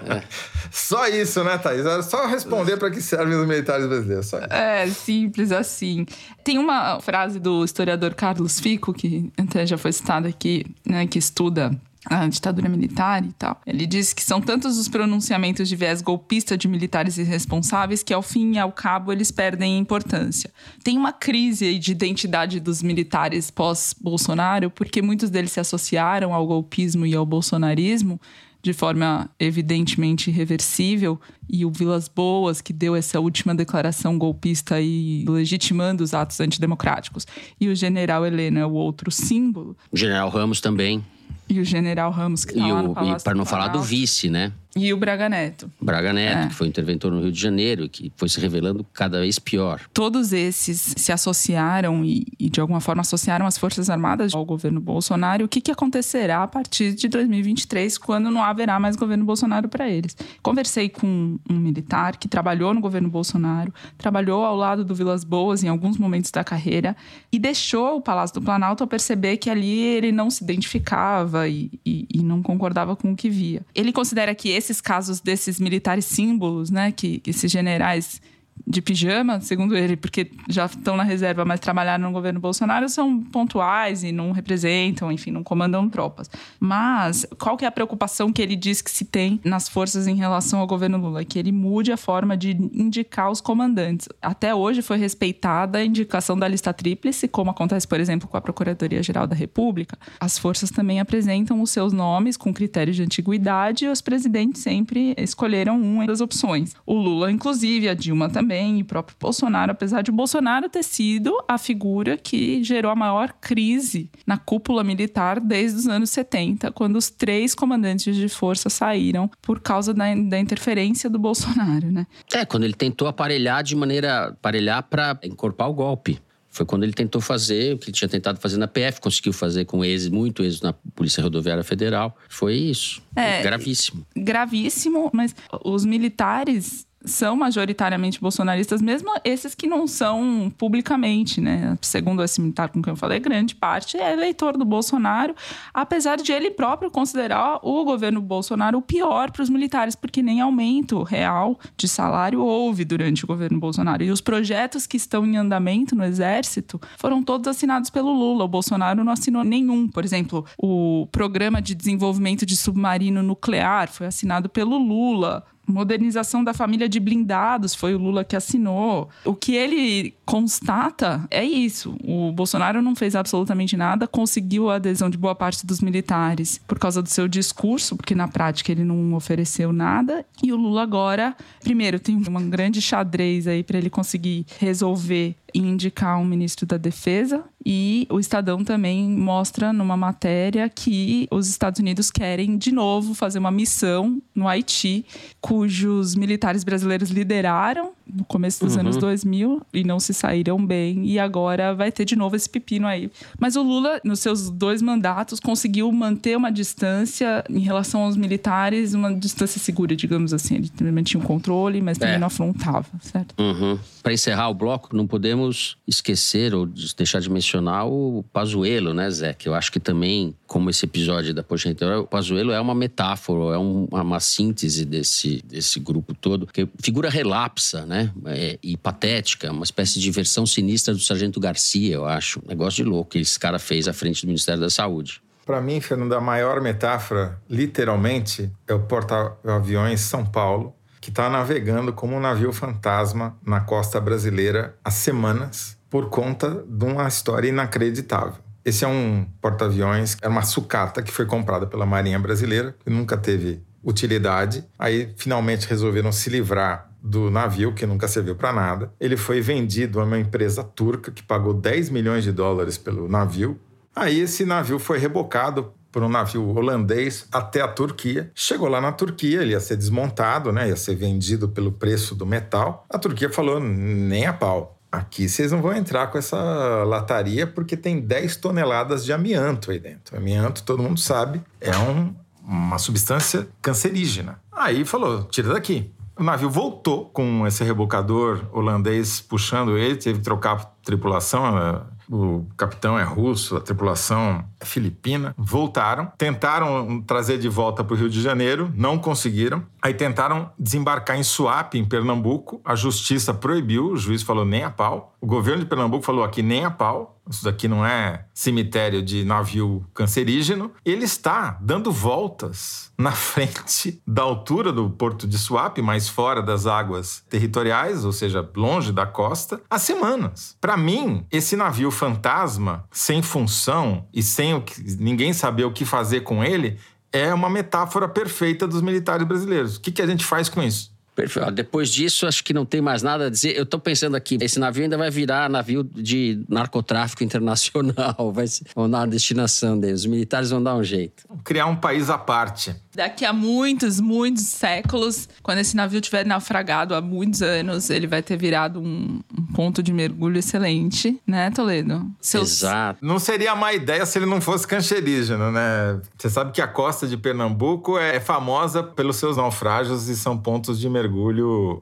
S5: é. Só isso, né, Thaís? Era só responder para que servem os militares brasileiros. Só isso.
S8: É, simples assim. Tem uma frase do historiador Carlos Fico, que até já foi citada aqui, né, que estuda a ditadura militar e tal. Ele diz que são tantos os pronunciamentos de viés golpista de militares irresponsáveis que, ao fim e ao cabo, eles perdem importância. Tem uma crise de identidade dos militares pós-Bolsonaro, porque muitos deles se associaram ao golpismo e ao bolsonarismo de forma evidentemente irreversível, e o Vilas Boas, que deu essa última declaração golpista e legitimando os atos antidemocráticos, e o general Helena é o outro símbolo.
S3: O general Ramos também.
S8: E o general Ramos, que tá e lá no
S3: E para não falar do vice, né?
S8: E o Braga Neto.
S3: Braga Neto, é. que foi interventor no Rio de Janeiro, que foi se revelando cada vez pior.
S8: Todos esses se associaram e, e de alguma forma, associaram as Forças Armadas ao governo Bolsonaro. O que, que acontecerá a partir de 2023, quando não haverá mais governo Bolsonaro para eles? Conversei com um militar que trabalhou no governo Bolsonaro, trabalhou ao lado do Vilas Boas em alguns momentos da carreira e deixou o Palácio do Planalto a perceber que ali ele não se identificava e, e, e não concordava com o que via. Ele considera que esse esses casos desses militares símbolos, né, que, esses generais de pijama, segundo ele, porque já estão na reserva, mas trabalharam no governo Bolsonaro, são pontuais e não representam, enfim, não comandam tropas. Mas qual que é a preocupação que ele diz que se tem nas forças em relação ao governo Lula? Que ele mude a forma de indicar os comandantes. Até hoje foi respeitada a indicação da lista tríplice, como acontece, por exemplo, com a Procuradoria-Geral da República. As forças também apresentam os seus nomes com critérios de antiguidade e os presidentes sempre escolheram uma das opções. O Lula, inclusive, a Dilma também também, e o próprio Bolsonaro, apesar de o Bolsonaro ter sido a figura que gerou a maior crise na cúpula militar desde os anos 70, quando os três comandantes de força saíram por causa da, da interferência do Bolsonaro, né?
S3: É, quando ele tentou aparelhar de maneira aparelhar para encorpar o golpe. Foi quando ele tentou fazer o que ele tinha tentado fazer na PF, conseguiu fazer com êxito, muito êxito na Polícia Rodoviária Federal. Foi isso. É, gravíssimo.
S8: Gravíssimo, mas os militares são majoritariamente bolsonaristas, mesmo esses que não são publicamente, né? Segundo esse militar com quem eu falei, grande parte é eleitor do Bolsonaro, apesar de ele próprio considerar o governo Bolsonaro o pior para os militares, porque nem aumento real de salário houve durante o governo Bolsonaro. E os projetos que estão em andamento no Exército foram todos assinados pelo Lula. O Bolsonaro não assinou nenhum. Por exemplo, o programa de desenvolvimento de submarino nuclear foi assinado pelo Lula modernização da família de blindados, foi o Lula que assinou. O que ele constata é isso. O Bolsonaro não fez absolutamente nada, conseguiu a adesão de boa parte dos militares por causa do seu discurso, porque na prática ele não ofereceu nada. E o Lula agora, primeiro, tem uma grande xadrez aí para ele conseguir resolver indicar um ministro da Defesa. E o Estadão também mostra numa matéria que os Estados Unidos querem de novo fazer uma missão no Haiti, cujos militares brasileiros lideraram no começo dos
S3: Uhum.
S8: anos 2000 e não se saíram bem. E agora vai ter de novo esse pepino aí. Mas o Lula, nos seus dois mandatos, conseguiu manter uma distância em relação aos militares, uma distância segura, digamos assim. Ele também mantinha um controle, mas também
S3: É.
S8: não afrontava, certo?
S3: Uhum. Para encerrar o bloco, não podemos esquecer ou deixar de mencionar o Pazuello, né, Zé? Que eu acho que também, como esse episódio da Poxa Interior, o Pazuello é uma metáfora, é um- uma síntese desse, desse grupo todo. Que figura relapsa, né? É, e patética, uma espécie de versão sinistra do Sargento Garcia, eu acho. Negócio de louco que esse cara fez à frente do Ministério da Saúde.
S5: Para mim, Fernando, a maior metáfora, literalmente, é o porta-aviões São Paulo, que está navegando como um navio fantasma na costa brasileira há semanas por conta de uma história inacreditável. Esse é um porta-aviões, é uma sucata que foi comprada pela Marinha Brasileira, que nunca teve utilidade. Aí, finalmente, resolveram se livrar do navio, que nunca serviu para nada. Ele foi vendido a uma empresa turca que pagou 10 milhões de dólares pelo navio. Aí esse navio foi rebocado por um navio holandês até a Turquia. Chegou lá na Turquia, ele ia ser desmontado, né? ia ser vendido pelo preço do metal. A Turquia falou: nem a pau. Aqui vocês não vão entrar com essa lataria porque tem 10 toneladas de amianto aí dentro. Amianto, todo mundo sabe, é um- uma substância cancerígena. Aí falou: tira daqui. O navio voltou com esse rebocador holandês puxando ele, teve que trocar a tripulação. O capitão é russo, a tripulação filipina. Voltaram, tentaram trazer de volta para o Rio de Janeiro, não conseguiram. Aí tentaram desembarcar em Suape, em Pernambuco. A justiça proibiu, o juiz falou nem a pau. O governo de Pernambuco falou aqui nem a pau. Isso daqui não é cemitério de navio cancerígeno. Ele está dando voltas na frente da altura do porto de Suape, mais fora das águas territoriais, ou seja, longe da costa, há semanas. Para mim, esse navio fantasma, sem função e sem o que, ninguém saber o que fazer com ele, é uma metáfora perfeita dos militares brasileiros. O que, que a gente faz com isso?
S3: Perfeito. Depois disso, acho que não tem mais nada a dizer. Eu tô pensando aqui, esse navio ainda vai virar navio de narcotráfico internacional, vai ser, uma destinação dele. Os militares vão dar um jeito.
S5: Criar um país à parte.
S8: Daqui a muitos, muitos séculos, quando esse navio tiver naufragado há muitos anos, ele vai ter virado um, um ponto de mergulho excelente, né, Toledo? Seus-
S3: Exato.
S5: Não seria má ideia se ele não fosse cancerígeno, né? Você sabe que a costa de Pernambuco é famosa pelos seus naufrágios e são pontos de mergulho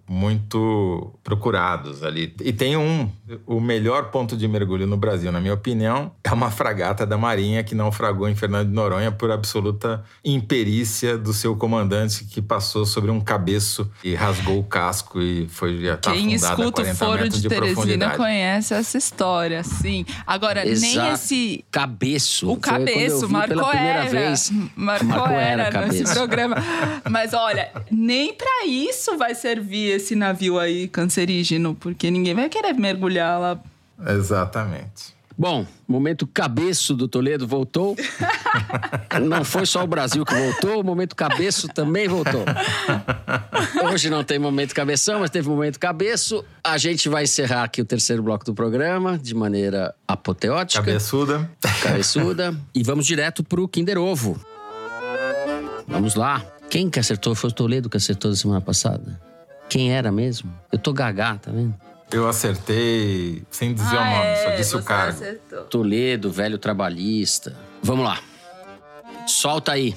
S5: muito procurados ali. E tem um, o melhor ponto de mergulho no Brasil, na minha opinião, é uma fragata da Marinha que naufragou em Fernando de Noronha por absoluta imperícia do seu comandante que passou sobre um cabeço e rasgou o casco e foi tá
S8: Quem escuta o
S5: 40
S8: foro de,
S5: de
S8: Teresina conhece essa história, sim. Agora, nem
S3: Exato.
S8: esse.
S3: Cabeço.
S8: O cabeço, marcou era.
S3: vez.
S8: Marcou,
S3: Marcou
S8: era,
S3: era,
S8: nesse programa. Mas olha, nem pra isso vai servir esse navio aí cancerígeno, porque ninguém vai querer mergulhar lá.
S5: Exatamente.
S3: Bom, momento cabeço do Toledo voltou. Não foi só o Brasil que voltou, o momento cabeço também voltou. Hoje não tem momento cabeção, mas teve momento cabeço. A gente vai encerrar aqui o terceiro bloco do programa de maneira apoteótica.
S5: Cabeçuda.
S3: Cabeçuda. e vamos direto pro Kinder Ovo. Vamos lá. Quem que acertou? Foi o Toledo que acertou da semana passada? Quem era mesmo? Eu tô gagá, tá vendo?
S5: Eu acertei sem dizer o
S8: Ah,
S5: nome,
S8: é,
S5: só disse o cara.
S3: Toledo, velho trabalhista. Vamos lá. Solta aí.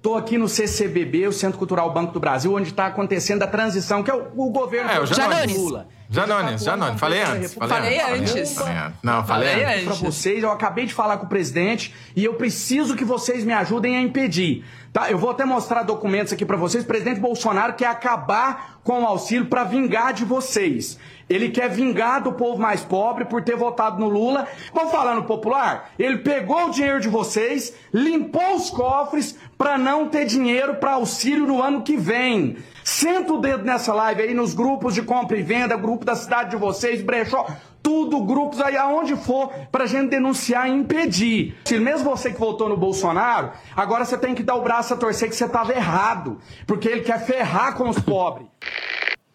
S7: Tô aqui no CCBB, o Centro Cultural Banco do Brasil, onde está acontecendo a transição, que é o, o governo
S5: É, o
S7: do
S5: Janones.
S7: Lula.
S5: Janones, Janones. Falei antes.
S8: Falei antes.
S5: Falei antes. Não, falei, antes.
S7: Pra vocês, eu acabei de falar com o presidente e eu preciso que vocês me ajudem a impedir. Tá? Eu vou até mostrar documentos aqui pra vocês. O presidente Bolsonaro quer acabar com o auxílio pra vingar de vocês. Ele quer vingar do povo mais pobre por ter votado no Lula. Vamos falar no popular? Ele pegou o dinheiro de vocês, limpou os cofres pra não ter dinheiro pra auxílio no ano que vem. Senta o dedo nessa live aí nos grupos de compra e venda, grupo da cidade de vocês, brechó, tudo, grupos aí aonde for, pra gente denunciar e impedir. Se mesmo você que votou no Bolsonaro, agora você tem que dar o braço a torcer que você tava errado, porque ele quer ferrar com os pobres.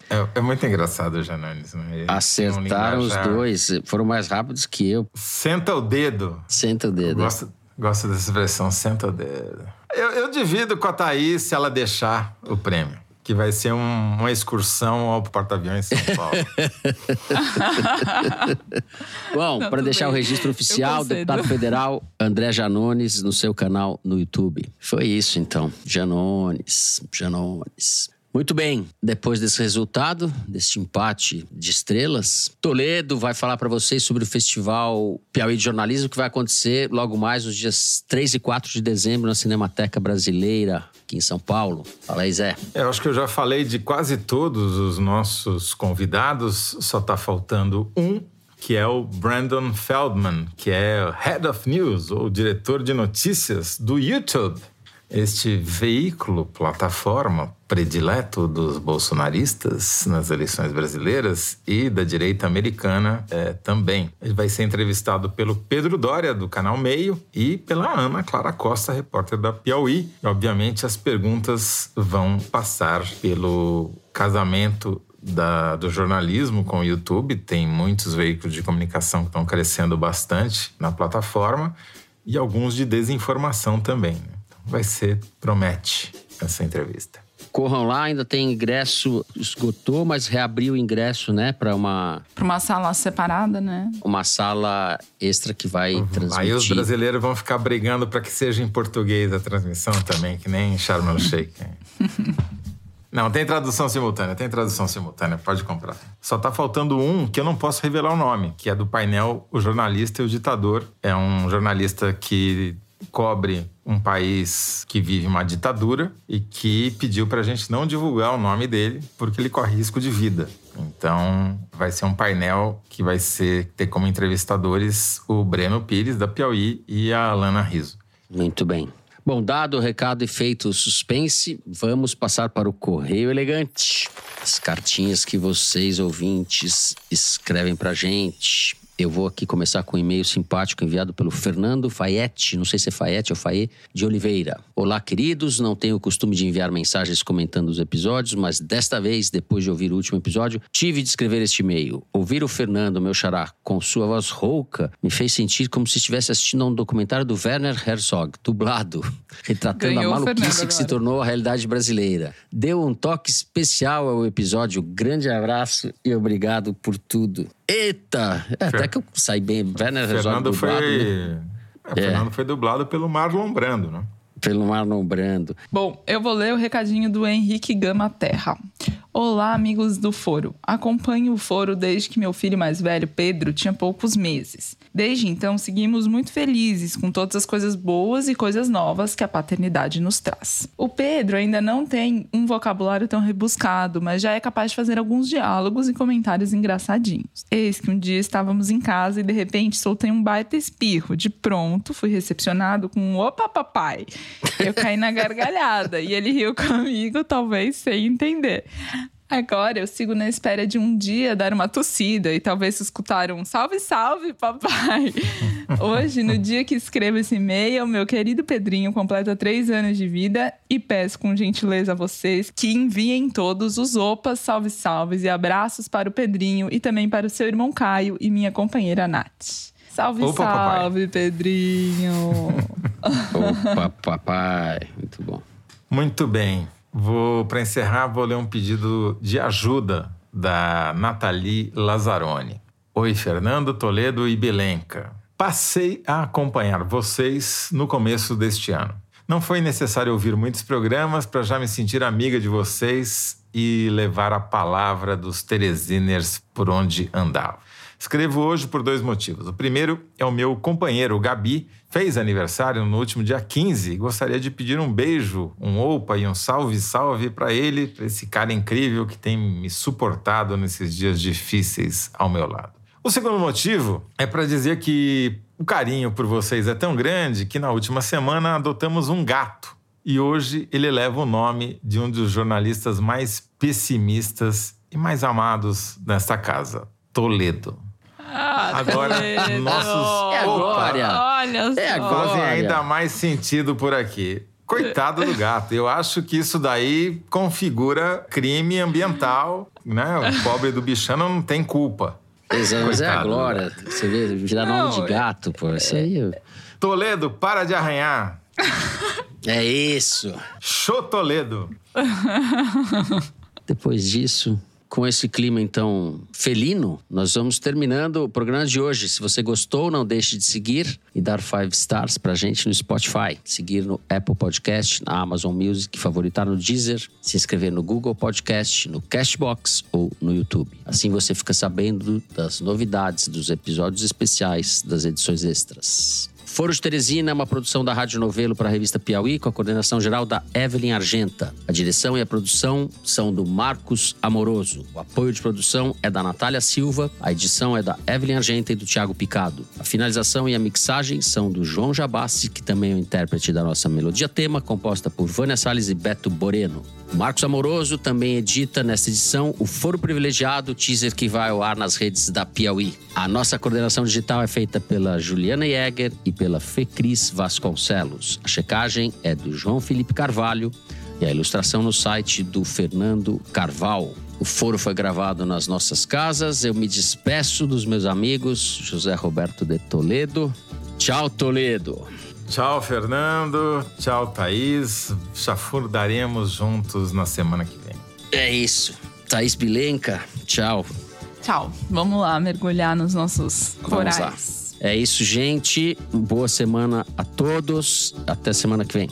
S5: É, é muito engraçado o Janones. Né?
S3: Acertaram os dois. Foram mais rápidos que eu.
S5: Senta o dedo.
S3: Senta o dedo.
S5: Gosto, Gosto dessa expressão, senta o dedo. Eu, eu divido com a Thaís se ela deixar o prêmio. Que vai ser um- uma excursão ao porta-aviões em São Paulo.
S3: Bom, para deixar
S5: bem.
S3: o registro oficial, deputado federal André Janones no seu canal no YouTube. Foi isso então, Janones, Janones. Muito bem, depois desse resultado, deste empate de estrelas, Toledo vai falar para vocês sobre o Festival Piauí de Jornalismo que vai acontecer logo mais nos dias 3 e 4 de dezembro na Cinemateca Brasileira, aqui em São Paulo. Fala aí, Zé.
S5: Eu acho que eu já falei de quase todos os nossos convidados, só está faltando um, que é o Brandon Feldman, que é Head of News, ou diretor de notícias do YouTube. Este veículo, plataforma predileto dos bolsonaristas nas eleições brasileiras e da direita americana é, também. Ele vai ser entrevistado pelo Pedro Dória, do canal Meio, e pela Ana Clara Costa, repórter da Piauí. E, obviamente, as perguntas vão passar pelo casamento da- do jornalismo com o YouTube. Tem muitos veículos de comunicação que estão crescendo bastante na plataforma e alguns de desinformação também. né? Vai ser, promete, essa entrevista.
S3: Corram lá, ainda tem ingresso, esgotou, mas reabriu o ingresso, né, para uma,
S8: Pra uma sala separada, né?
S3: uma sala extra que vai transmitir.
S5: Aí os brasileiros vão ficar brigando para que seja em português a transmissão também, que nem Sharm el Sheikh. Não, tem tradução simultânea, tem tradução simultânea, pode comprar. Só tá faltando um que eu não posso revelar o nome, que é do painel O Jornalista e o Ditador. É um jornalista que cobre um país que vive uma ditadura e que pediu pra gente não divulgar o nome dele porque ele corre risco de vida. Então, vai ser um painel que vai ser ter como entrevistadores o Breno Pires da Piauí e a Alana Riso.
S3: Muito bem. Bom, dado o recado e feito o suspense, vamos passar para o Correio Elegante. As cartinhas que vocês, ouvintes, escrevem pra gente. Eu vou aqui começar com um e-mail simpático enviado pelo Fernando Fayette, não sei se é Fayette ou Faye, de Oliveira. Olá, queridos. Não tenho o costume de enviar mensagens comentando os episódios, mas desta vez, depois de ouvir o último episódio, tive de escrever este e-mail. Ouvir o Fernando, meu xará, com sua voz rouca, me fez sentir como se estivesse assistindo a um documentário do Werner Herzog, dublado, retratando
S8: Ganhou
S3: a maluquice que se tornou a realidade brasileira. Deu um toque especial ao episódio. Grande abraço e obrigado por tudo. Eita! É, até que eu saí bem. Werner Herzog
S5: Fernando foi,
S3: dublado, né?
S5: é, Fernando foi dublado pelo Marlon Brando, né?
S3: Pelo Marlon Brando.
S8: Bom, eu vou ler o recadinho do Henrique Gama Terra. Olá, amigos do Foro. Acompanho o Foro desde que meu filho mais velho, Pedro, tinha poucos meses. Desde então, seguimos muito felizes com todas as coisas boas e coisas novas que a paternidade nos traz. O Pedro ainda não tem um vocabulário tão rebuscado, mas já é capaz de fazer alguns diálogos e comentários engraçadinhos. Eis que um dia estávamos em casa e de repente soltei um baita espirro. De pronto, fui recepcionado com um opa papai. Eu caí na gargalhada e ele riu comigo, talvez sem entender. Agora eu sigo na espera de um dia dar uma tossida e talvez escutar um salve, salve, papai. Hoje, no dia que escrevo esse e-mail, meu querido Pedrinho completa três anos de vida e peço com gentileza a vocês que enviem todos os opas, salve, salves e abraços para o Pedrinho e também para o seu irmão Caio e minha companheira Nath. Salve,
S5: Opa, papai.
S8: salve, Pedrinho.
S3: Opa, papai. Muito bom.
S5: Muito bem. Vou para encerrar, vou ler um pedido de ajuda da Nathalie Lazzaroni. Oi, Fernando Toledo e Belenca. Passei a acompanhar vocês no começo deste ano. Não foi necessário ouvir muitos programas para já me sentir amiga de vocês e levar a palavra dos Teresiners por onde andava. Escrevo hoje por dois motivos. O primeiro é o meu companheiro, o Gabi, fez aniversário no último dia 15 e gostaria de pedir um beijo, um opa e um salve, salve para ele, para esse cara incrível que tem me suportado nesses dias difíceis ao meu lado. O segundo motivo é para dizer que o carinho por vocês é tão grande que na última semana adotamos um gato. E hoje ele leva o nome de um dos jornalistas mais pessimistas e mais amados nesta casa, Toledo.
S8: Ah,
S5: Agora,
S8: Toledo.
S5: nossos
S3: É agora.
S8: Olha só.
S3: É agora.
S5: fazem ainda mais sentido por aqui. Coitado do gato. Eu acho que isso daí configura crime ambiental, né? O pobre do bichano não tem culpa.
S3: Exato, mas é a glória. Você vê, virar nome de gato, pô. Isso aí. eu-
S5: Toledo, para de arranhar.
S3: É isso.
S5: Show Toledo.
S3: Depois disso, com esse clima então felino, nós vamos terminando o programa de hoje. Se você gostou, não deixe de seguir e dar five stars pra gente no Spotify, seguir no Apple Podcast, na Amazon Music, favoritar no Deezer, se inscrever no Google Podcast, no Cashbox ou no YouTube. Assim você fica sabendo das novidades, dos episódios especiais, das edições extras. Foro de Teresina é uma produção da Rádio Novelo para a revista Piauí, com a coordenação geral da Evelyn Argenta. A direção e a produção são do Marcos Amoroso. O apoio de produção é da Natália Silva, a edição é da Evelyn Argenta e do Tiago Picado. A finalização e a mixagem são do João Jabassi, que também é o intérprete da nossa melodia tema, composta por Vânia Salles e Beto Boreno. Marcos Amoroso também edita nesta edição o Foro Privilegiado, teaser que vai ao ar nas redes da Piauí. A nossa coordenação digital é feita pela Juliana Jäger e pela Fecris Vasconcelos. A checagem é do João Felipe Carvalho e a ilustração no site do Fernando Carval. O foro foi gravado nas nossas casas. Eu me despeço dos meus amigos José Roberto de Toledo. Tchau, Toledo.
S5: Tchau, Fernando. Tchau, Thaís. Chafurdaremos juntos na semana que vem.
S3: É isso. Thaís Bilenca, tchau.
S8: Tchau. Vamos lá mergulhar nos nossos
S3: Vamos lá.
S8: corais.
S3: É isso, gente. Boa semana a todos. Até semana que vem.